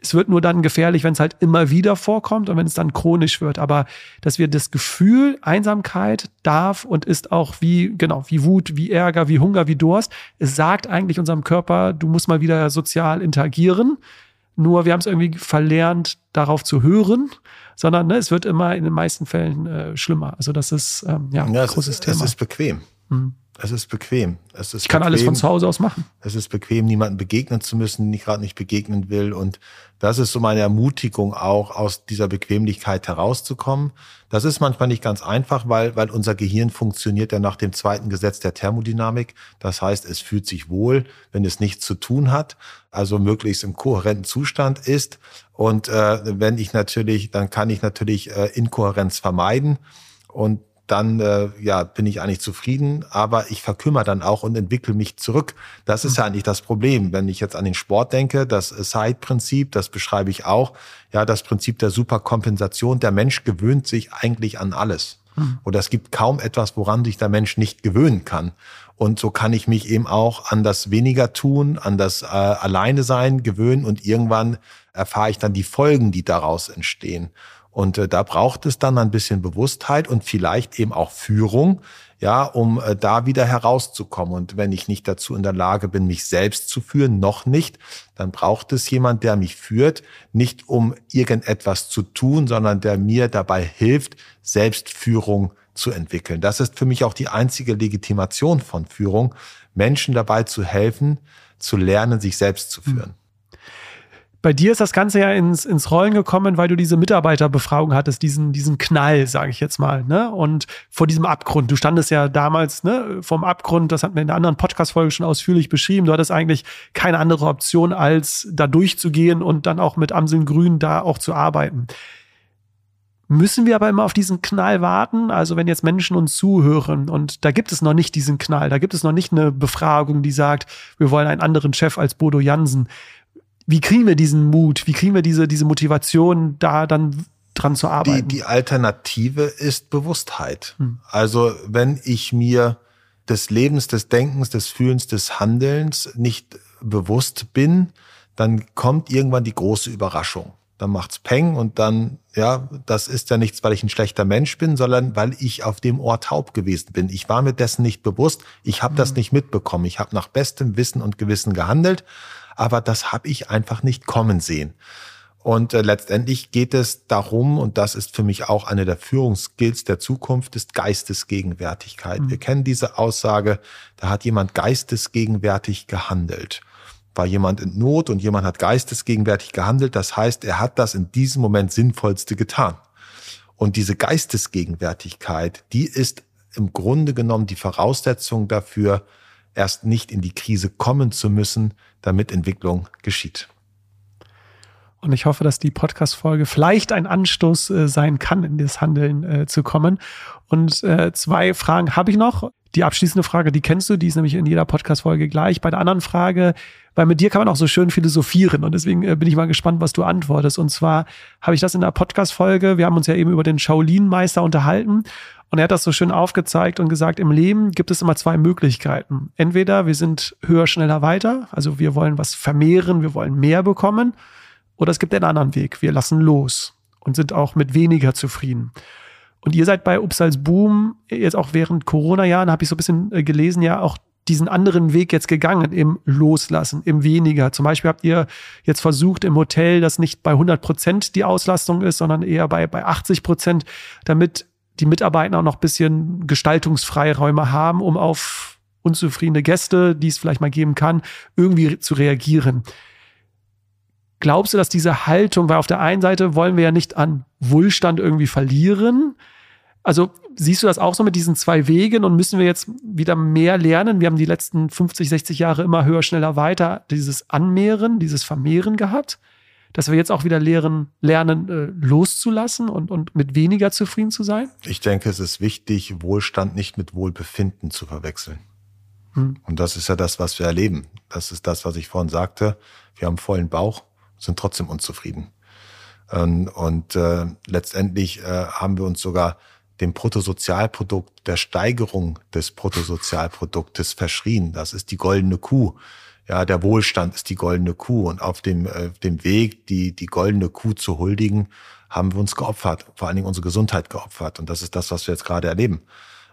S2: Es wird nur dann gefährlich, wenn es halt immer wieder vorkommt und wenn es dann chronisch wird. Aber dass wir das Gefühl, Einsamkeit darf und ist auch wie, genau, wie Wut, wie Ärger, wie Hunger, wie Durst. Es sagt eigentlich unserem Körper, du musst mal wieder sozial interagieren. Nur wir haben es irgendwie verlernt, darauf zu hören, sondern ne, es wird immer in den meisten Fällen äh, schlimmer. Also das ist ähm, ja, ja ein großes
S1: ist,
S2: Thema.
S1: Es ist bequem. Mhm. Es ist bequem. Es ist
S2: ich kann
S1: bequem.
S2: alles von zu Hause aus machen.
S1: Es ist bequem, niemanden begegnen zu müssen, den ich gerade nicht begegnen will. Und das ist so meine Ermutigung auch, aus dieser Bequemlichkeit herauszukommen. Das ist manchmal nicht ganz einfach, weil, weil unser Gehirn funktioniert ja nach dem zweiten Gesetz der Thermodynamik. Das heißt, es fühlt sich wohl, wenn es nichts zu tun hat, also möglichst im kohärenten Zustand ist. Und äh, wenn ich natürlich, dann kann ich natürlich äh, Inkohärenz vermeiden. Und dann äh, ja, bin ich eigentlich zufrieden, aber ich verkümmere dann auch und entwickle mich zurück. Das ist ja mhm. eigentlich das Problem. Wenn ich jetzt an den Sport denke, das Side-Prinzip, das beschreibe ich auch, ja, das Prinzip der Superkompensation. Der Mensch gewöhnt sich eigentlich an alles. Mhm. Oder es gibt kaum etwas, woran sich der Mensch nicht gewöhnen kann. Und so kann ich mich eben auch an das weniger tun, an das äh, Alleine sein gewöhnen und irgendwann erfahre ich dann die Folgen, die daraus entstehen. Und äh, da braucht es dann ein bisschen Bewusstheit und vielleicht eben auch Führung, ja, um äh, da wieder herauszukommen. Und wenn ich nicht dazu in der Lage bin, mich selbst zu führen, noch nicht, dann braucht es jemand, der mich führt, nicht um irgendetwas zu tun, sondern der mir dabei hilft, Selbstführung zu entwickeln. Das ist für mich auch die einzige Legitimation von Führung, Menschen dabei zu helfen, zu lernen, sich selbst zu führen.
S2: Bei dir ist das Ganze ja ins, ins Rollen gekommen, weil du diese Mitarbeiterbefragung hattest, diesen, diesen Knall, sage ich jetzt mal, ne? Und vor diesem Abgrund. Du standest ja damals ne, vom Abgrund, das hatten wir in einer anderen Podcast-Folge schon ausführlich beschrieben. Du hattest eigentlich keine andere Option, als da durchzugehen und dann auch mit Amseln Grün da auch zu arbeiten. Müssen wir aber immer auf diesen Knall warten? Also wenn jetzt Menschen uns zuhören und da gibt es noch nicht diesen Knall, da gibt es noch nicht eine Befragung, die sagt, wir wollen einen anderen Chef als Bodo Jansen wie kriegen wir diesen Mut? Wie kriegen wir diese, diese Motivation, da dann dran zu arbeiten?
S1: Die, die Alternative ist Bewusstheit. Hm. Also wenn ich mir des Lebens, des Denkens, des Fühlens, des Handelns nicht bewusst bin, dann kommt irgendwann die große Überraschung. Dann macht's Peng und dann, ja, das ist ja nichts, weil ich ein schlechter Mensch bin, sondern weil ich auf dem Ohr taub gewesen bin. Ich war mir dessen nicht bewusst, ich habe mhm. das hm. nicht mitbekommen. Ich habe nach bestem Wissen und Gewissen gehandelt aber das habe ich einfach nicht kommen sehen. Und äh, letztendlich geht es darum, und das ist für mich auch eine der Führungsskills der Zukunft, ist Geistesgegenwärtigkeit. Mhm. Wir kennen diese Aussage, da hat jemand geistesgegenwärtig gehandelt. War jemand in Not und jemand hat geistesgegenwärtig gehandelt. Das heißt, er hat das in diesem Moment sinnvollste getan. Und diese Geistesgegenwärtigkeit, die ist im Grunde genommen die Voraussetzung dafür, erst nicht in die Krise kommen zu müssen, damit Entwicklung geschieht.
S2: Und ich hoffe, dass die Podcast-Folge vielleicht ein Anstoß äh, sein kann, in das Handeln äh, zu kommen. Und äh, zwei Fragen habe ich noch. Die abschließende Frage, die kennst du, die ist nämlich in jeder Podcast-Folge gleich. Bei der anderen Frage, weil mit dir kann man auch so schön philosophieren und deswegen äh, bin ich mal gespannt, was du antwortest. Und zwar habe ich das in der Podcast-Folge, wir haben uns ja eben über den Shaolin-Meister unterhalten und er hat das so schön aufgezeigt und gesagt, im Leben gibt es immer zwei Möglichkeiten. Entweder wir sind höher, schneller, weiter, also wir wollen was vermehren, wir wollen mehr bekommen, oder es gibt einen anderen Weg, wir lassen los und sind auch mit weniger zufrieden. Und ihr seid bei Upsals Boom, jetzt auch während Corona-Jahren, habe ich so ein bisschen äh, gelesen, ja auch diesen anderen Weg jetzt gegangen im Loslassen, im Weniger. Zum Beispiel habt ihr jetzt versucht im Hotel, dass nicht bei 100 Prozent die Auslastung ist, sondern eher bei, bei 80 Prozent, damit die Mitarbeiter auch noch bisschen Gestaltungsfreiräume haben, um auf unzufriedene Gäste, die es vielleicht mal geben kann, irgendwie zu reagieren. Glaubst du, dass diese Haltung, weil auf der einen Seite wollen wir ja nicht an Wohlstand irgendwie verlieren, also siehst du das auch so mit diesen zwei Wegen und müssen wir jetzt wieder mehr lernen? Wir haben die letzten 50, 60 Jahre immer höher, schneller, weiter dieses Anmehren, dieses Vermehren gehabt dass wir jetzt auch wieder lehren, lernen, äh, loszulassen und, und mit weniger zufrieden zu sein?
S1: Ich denke, es ist wichtig, Wohlstand nicht mit Wohlbefinden zu verwechseln. Hm. Und das ist ja das, was wir erleben. Das ist das, was ich vorhin sagte. Wir haben vollen Bauch, sind trotzdem unzufrieden. Ähm, und äh, letztendlich äh, haben wir uns sogar dem Bruttosozialprodukt, der Steigerung des Bruttosozialproduktes verschrien. Das ist die goldene Kuh ja, der Wohlstand ist die goldene Kuh und auf dem, äh, dem Weg, die, die goldene Kuh zu huldigen, haben wir uns geopfert, vor allen Dingen unsere Gesundheit geopfert. Und das ist das, was wir jetzt gerade erleben.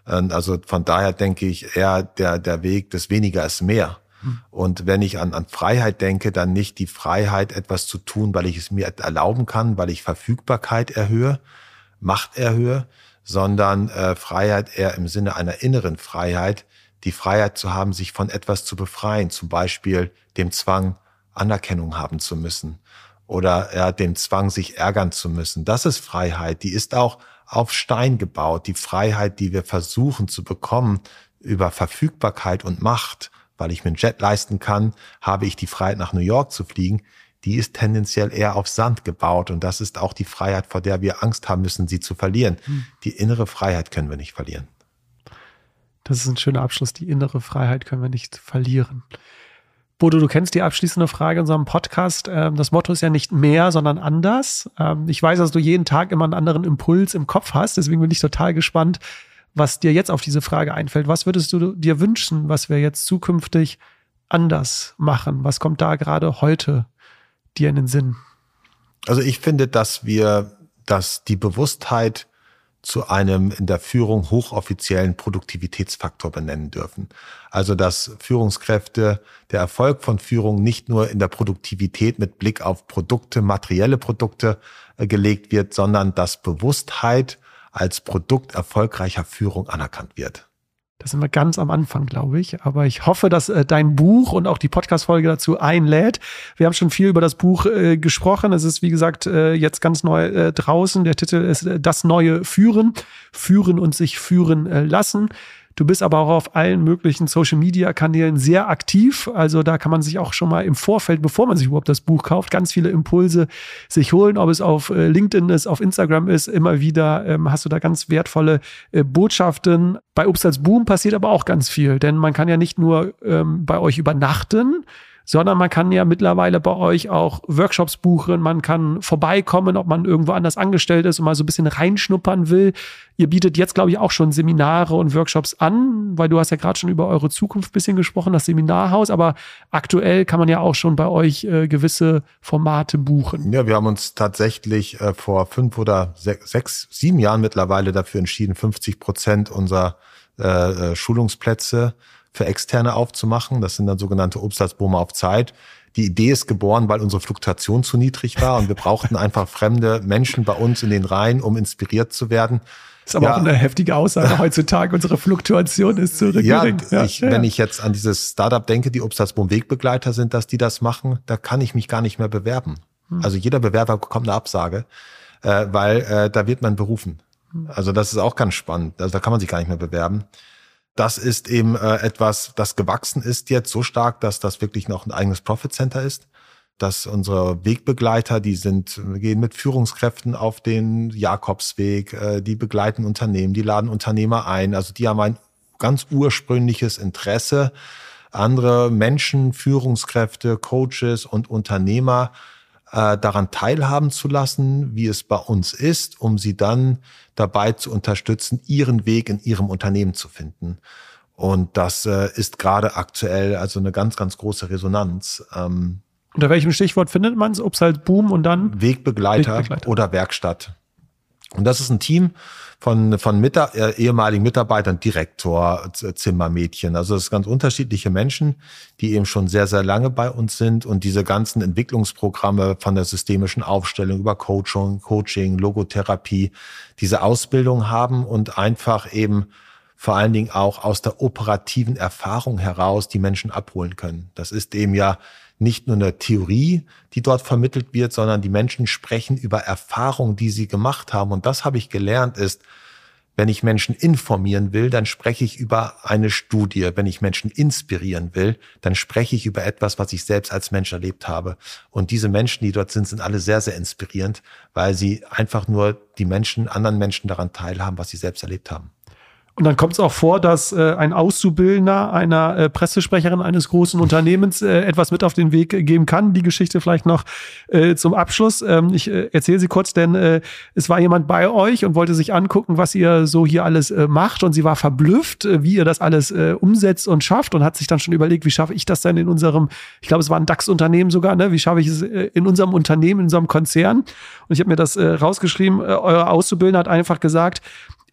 S1: Und also von daher denke ich eher der, der Weg des weniger ist mehr. Hm. Und wenn ich an, an Freiheit denke, dann nicht die Freiheit, etwas zu tun, weil ich es mir erlauben kann, weil ich Verfügbarkeit erhöhe, Macht erhöhe, sondern äh, Freiheit eher im Sinne einer inneren Freiheit, die Freiheit zu haben, sich von etwas zu befreien, zum Beispiel dem Zwang, Anerkennung haben zu müssen oder ja, dem Zwang, sich ärgern zu müssen. Das ist Freiheit. Die ist auch auf Stein gebaut. Die Freiheit, die wir versuchen zu bekommen über Verfügbarkeit und Macht, weil ich mir einen Jet leisten kann, habe ich die Freiheit, nach New York zu fliegen. Die ist tendenziell eher auf Sand gebaut. Und das ist auch die Freiheit, vor der wir Angst haben müssen, sie zu verlieren. Hm. Die innere Freiheit können wir nicht verlieren.
S2: Das ist ein schöner Abschluss. Die innere Freiheit können wir nicht verlieren. Bodo, du kennst die abschließende Frage in unserem Podcast. Ähm, das Motto ist ja nicht mehr, sondern anders. Ähm, ich weiß, dass du jeden Tag immer einen anderen Impuls im Kopf hast. Deswegen bin ich total gespannt, was dir jetzt auf diese Frage einfällt. Was würdest du dir wünschen, was wir jetzt zukünftig anders machen? Was kommt da gerade heute dir in den Sinn?
S1: Also ich finde, dass wir, dass die Bewusstheit zu einem in der Führung hochoffiziellen Produktivitätsfaktor benennen dürfen. Also dass Führungskräfte, der Erfolg von Führung nicht nur in der Produktivität mit Blick auf Produkte, materielle Produkte äh, gelegt wird, sondern dass Bewusstheit als Produkt erfolgreicher Führung anerkannt wird.
S2: Da sind wir ganz am Anfang, glaube ich. Aber ich hoffe, dass äh, dein Buch und auch die Podcast-Folge dazu einlädt. Wir haben schon viel über das Buch äh, gesprochen. Es ist, wie gesagt, äh, jetzt ganz neu äh, draußen. Der Titel ist äh, Das neue Führen. Führen und sich führen äh, lassen. Du bist aber auch auf allen möglichen Social Media Kanälen sehr aktiv. Also da kann man sich auch schon mal im Vorfeld, bevor man sich überhaupt das Buch kauft, ganz viele Impulse sich holen. Ob es auf äh, LinkedIn ist, auf Instagram ist, immer wieder ähm, hast du da ganz wertvolle äh, Botschaften. Bei Obst als Boom passiert aber auch ganz viel, denn man kann ja nicht nur ähm, bei euch übernachten, sondern man kann ja mittlerweile bei euch auch Workshops buchen, man kann vorbeikommen, ob man irgendwo anders angestellt ist und mal so ein bisschen reinschnuppern will. Ihr bietet jetzt, glaube ich, auch schon Seminare und Workshops an, weil du hast ja gerade schon über eure Zukunft bisschen gesprochen, das Seminarhaus, aber aktuell kann man ja auch schon bei euch äh, gewisse Formate buchen.
S1: Ja, wir haben uns tatsächlich äh, vor fünf oder sechs, sechs, sieben Jahren mittlerweile dafür entschieden, 50 Prozent unserer äh, äh Schulungsplätze für Externe aufzumachen. Das sind dann sogenannte Obstsatzbäume auf Zeit. Die Idee ist geboren, weil unsere Fluktuation zu niedrig war und wir brauchten einfach fremde Menschen bei uns in den Reihen, um inspiriert zu werden.
S2: Das ist aber ja. auch eine heftige Aussage heutzutage. Unsere Fluktuation ist zu
S1: gering. Ja, ich, ja, wenn ich jetzt an dieses Startup denke, die Obstsatzboom Wegbegleiter sind, dass die das machen, da kann ich mich gar nicht mehr bewerben. Hm. Also jeder Bewerber bekommt eine Absage, äh, weil äh, da wird man berufen. Hm. Also das ist auch ganz spannend. Also da kann man sich gar nicht mehr bewerben. Das ist eben äh, etwas, das gewachsen ist jetzt so stark, dass das wirklich noch ein eigenes Profit Center ist. Dass unsere Wegbegleiter, die sind, gehen mit Führungskräften auf den Jakobsweg, äh, die begleiten Unternehmen, die laden Unternehmer ein. Also die haben ein ganz ursprüngliches Interesse, andere Menschen, Führungskräfte, Coaches und Unternehmer äh, daran teilhaben zu lassen, wie es bei uns ist, um sie dann dabei zu unterstützen, ihren Weg in ihrem Unternehmen zu finden. Und das äh, ist gerade aktuell also eine ganz, ganz große Resonanz.
S2: Ähm, Unter welchem Stichwort findet man es? Ob es halt Boom und dann?
S1: Wegbegleiter, Wegbegleiter. oder Werkstatt. Und das ist ein Team von, von Mita äh, ehemaligen Mitarbeitern, Direktor, Zimmermädchen. Also es sind ganz unterschiedliche Menschen, die eben schon sehr, sehr lange bei uns sind und diese ganzen Entwicklungsprogramme von der systemischen Aufstellung über Coaching, Coaching, Logotherapie, diese Ausbildung haben und einfach eben vor allen Dingen auch aus der operativen Erfahrung heraus die Menschen abholen können. Das ist eben ja nicht nur eine Theorie, die dort vermittelt wird, sondern die Menschen sprechen über Erfahrungen, die sie gemacht haben. Und das habe ich gelernt, ist, wenn ich Menschen informieren will, dann spreche ich über eine Studie. Wenn ich Menschen inspirieren will, dann spreche ich über etwas, was ich selbst als Mensch erlebt habe. Und diese Menschen, die dort sind, sind alle sehr, sehr inspirierend, weil sie einfach nur die Menschen, anderen Menschen daran teilhaben, was sie selbst erlebt haben.
S2: Und dann kommt es auch vor, dass äh, ein Auszubildender einer äh, Pressesprecherin eines großen Unternehmens äh, etwas mit auf den Weg geben kann. Die Geschichte vielleicht noch äh, zum Abschluss. Ähm, ich äh, erzähle sie kurz, denn äh, es war jemand bei euch und wollte sich angucken, was ihr so hier alles äh, macht. Und sie war verblüfft, äh, wie ihr das alles äh, umsetzt und schafft und hat sich dann schon überlegt, wie schaffe ich das denn in unserem, ich glaube, es war ein DAX-Unternehmen sogar, ne? wie schaffe ich es äh, in unserem Unternehmen, in unserem Konzern. Und ich habe mir das äh, rausgeschrieben. Äh, euer Auszubildender hat einfach gesagt,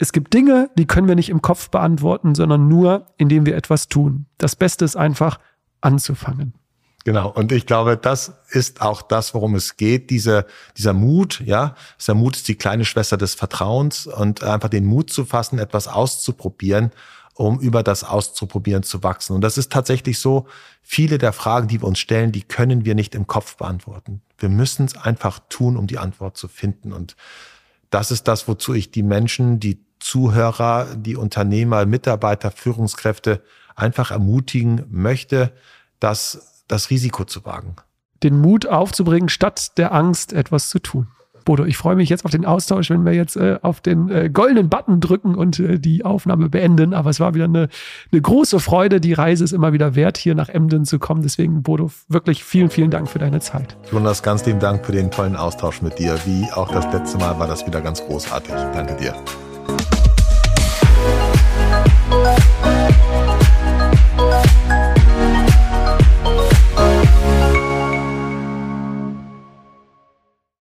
S2: es gibt Dinge, die können wir nicht im Kopf beantworten, sondern nur, indem wir etwas tun. Das Beste ist einfach anzufangen.
S1: Genau. Und ich glaube, das ist auch das, worum es geht. Diese, dieser Mut, ja. Dieser Mut ist die kleine Schwester des Vertrauens und einfach den Mut zu fassen, etwas auszuprobieren, um über das Auszuprobieren zu wachsen. Und das ist tatsächlich so, viele der Fragen, die wir uns stellen, die können wir nicht im Kopf beantworten. Wir müssen es einfach tun, um die Antwort zu finden. Und das ist das, wozu ich die Menschen, die Zuhörer, die Unternehmer, Mitarbeiter, Führungskräfte einfach ermutigen möchte, das, das Risiko zu wagen.
S2: Den Mut aufzubringen, statt der Angst etwas zu tun. Bodo, ich freue mich jetzt auf den Austausch, wenn wir jetzt äh, auf den äh, goldenen Button drücken und äh, die Aufnahme beenden. Aber es war wieder eine, eine große Freude. Die Reise ist immer wieder wert, hier nach Emden zu kommen. Deswegen, Bodo, wirklich vielen, vielen Dank für deine Zeit.
S1: Jonas, ganz lieben Dank für den tollen Austausch mit dir. Wie auch das letzte Mal war das wieder ganz großartig. Danke dir.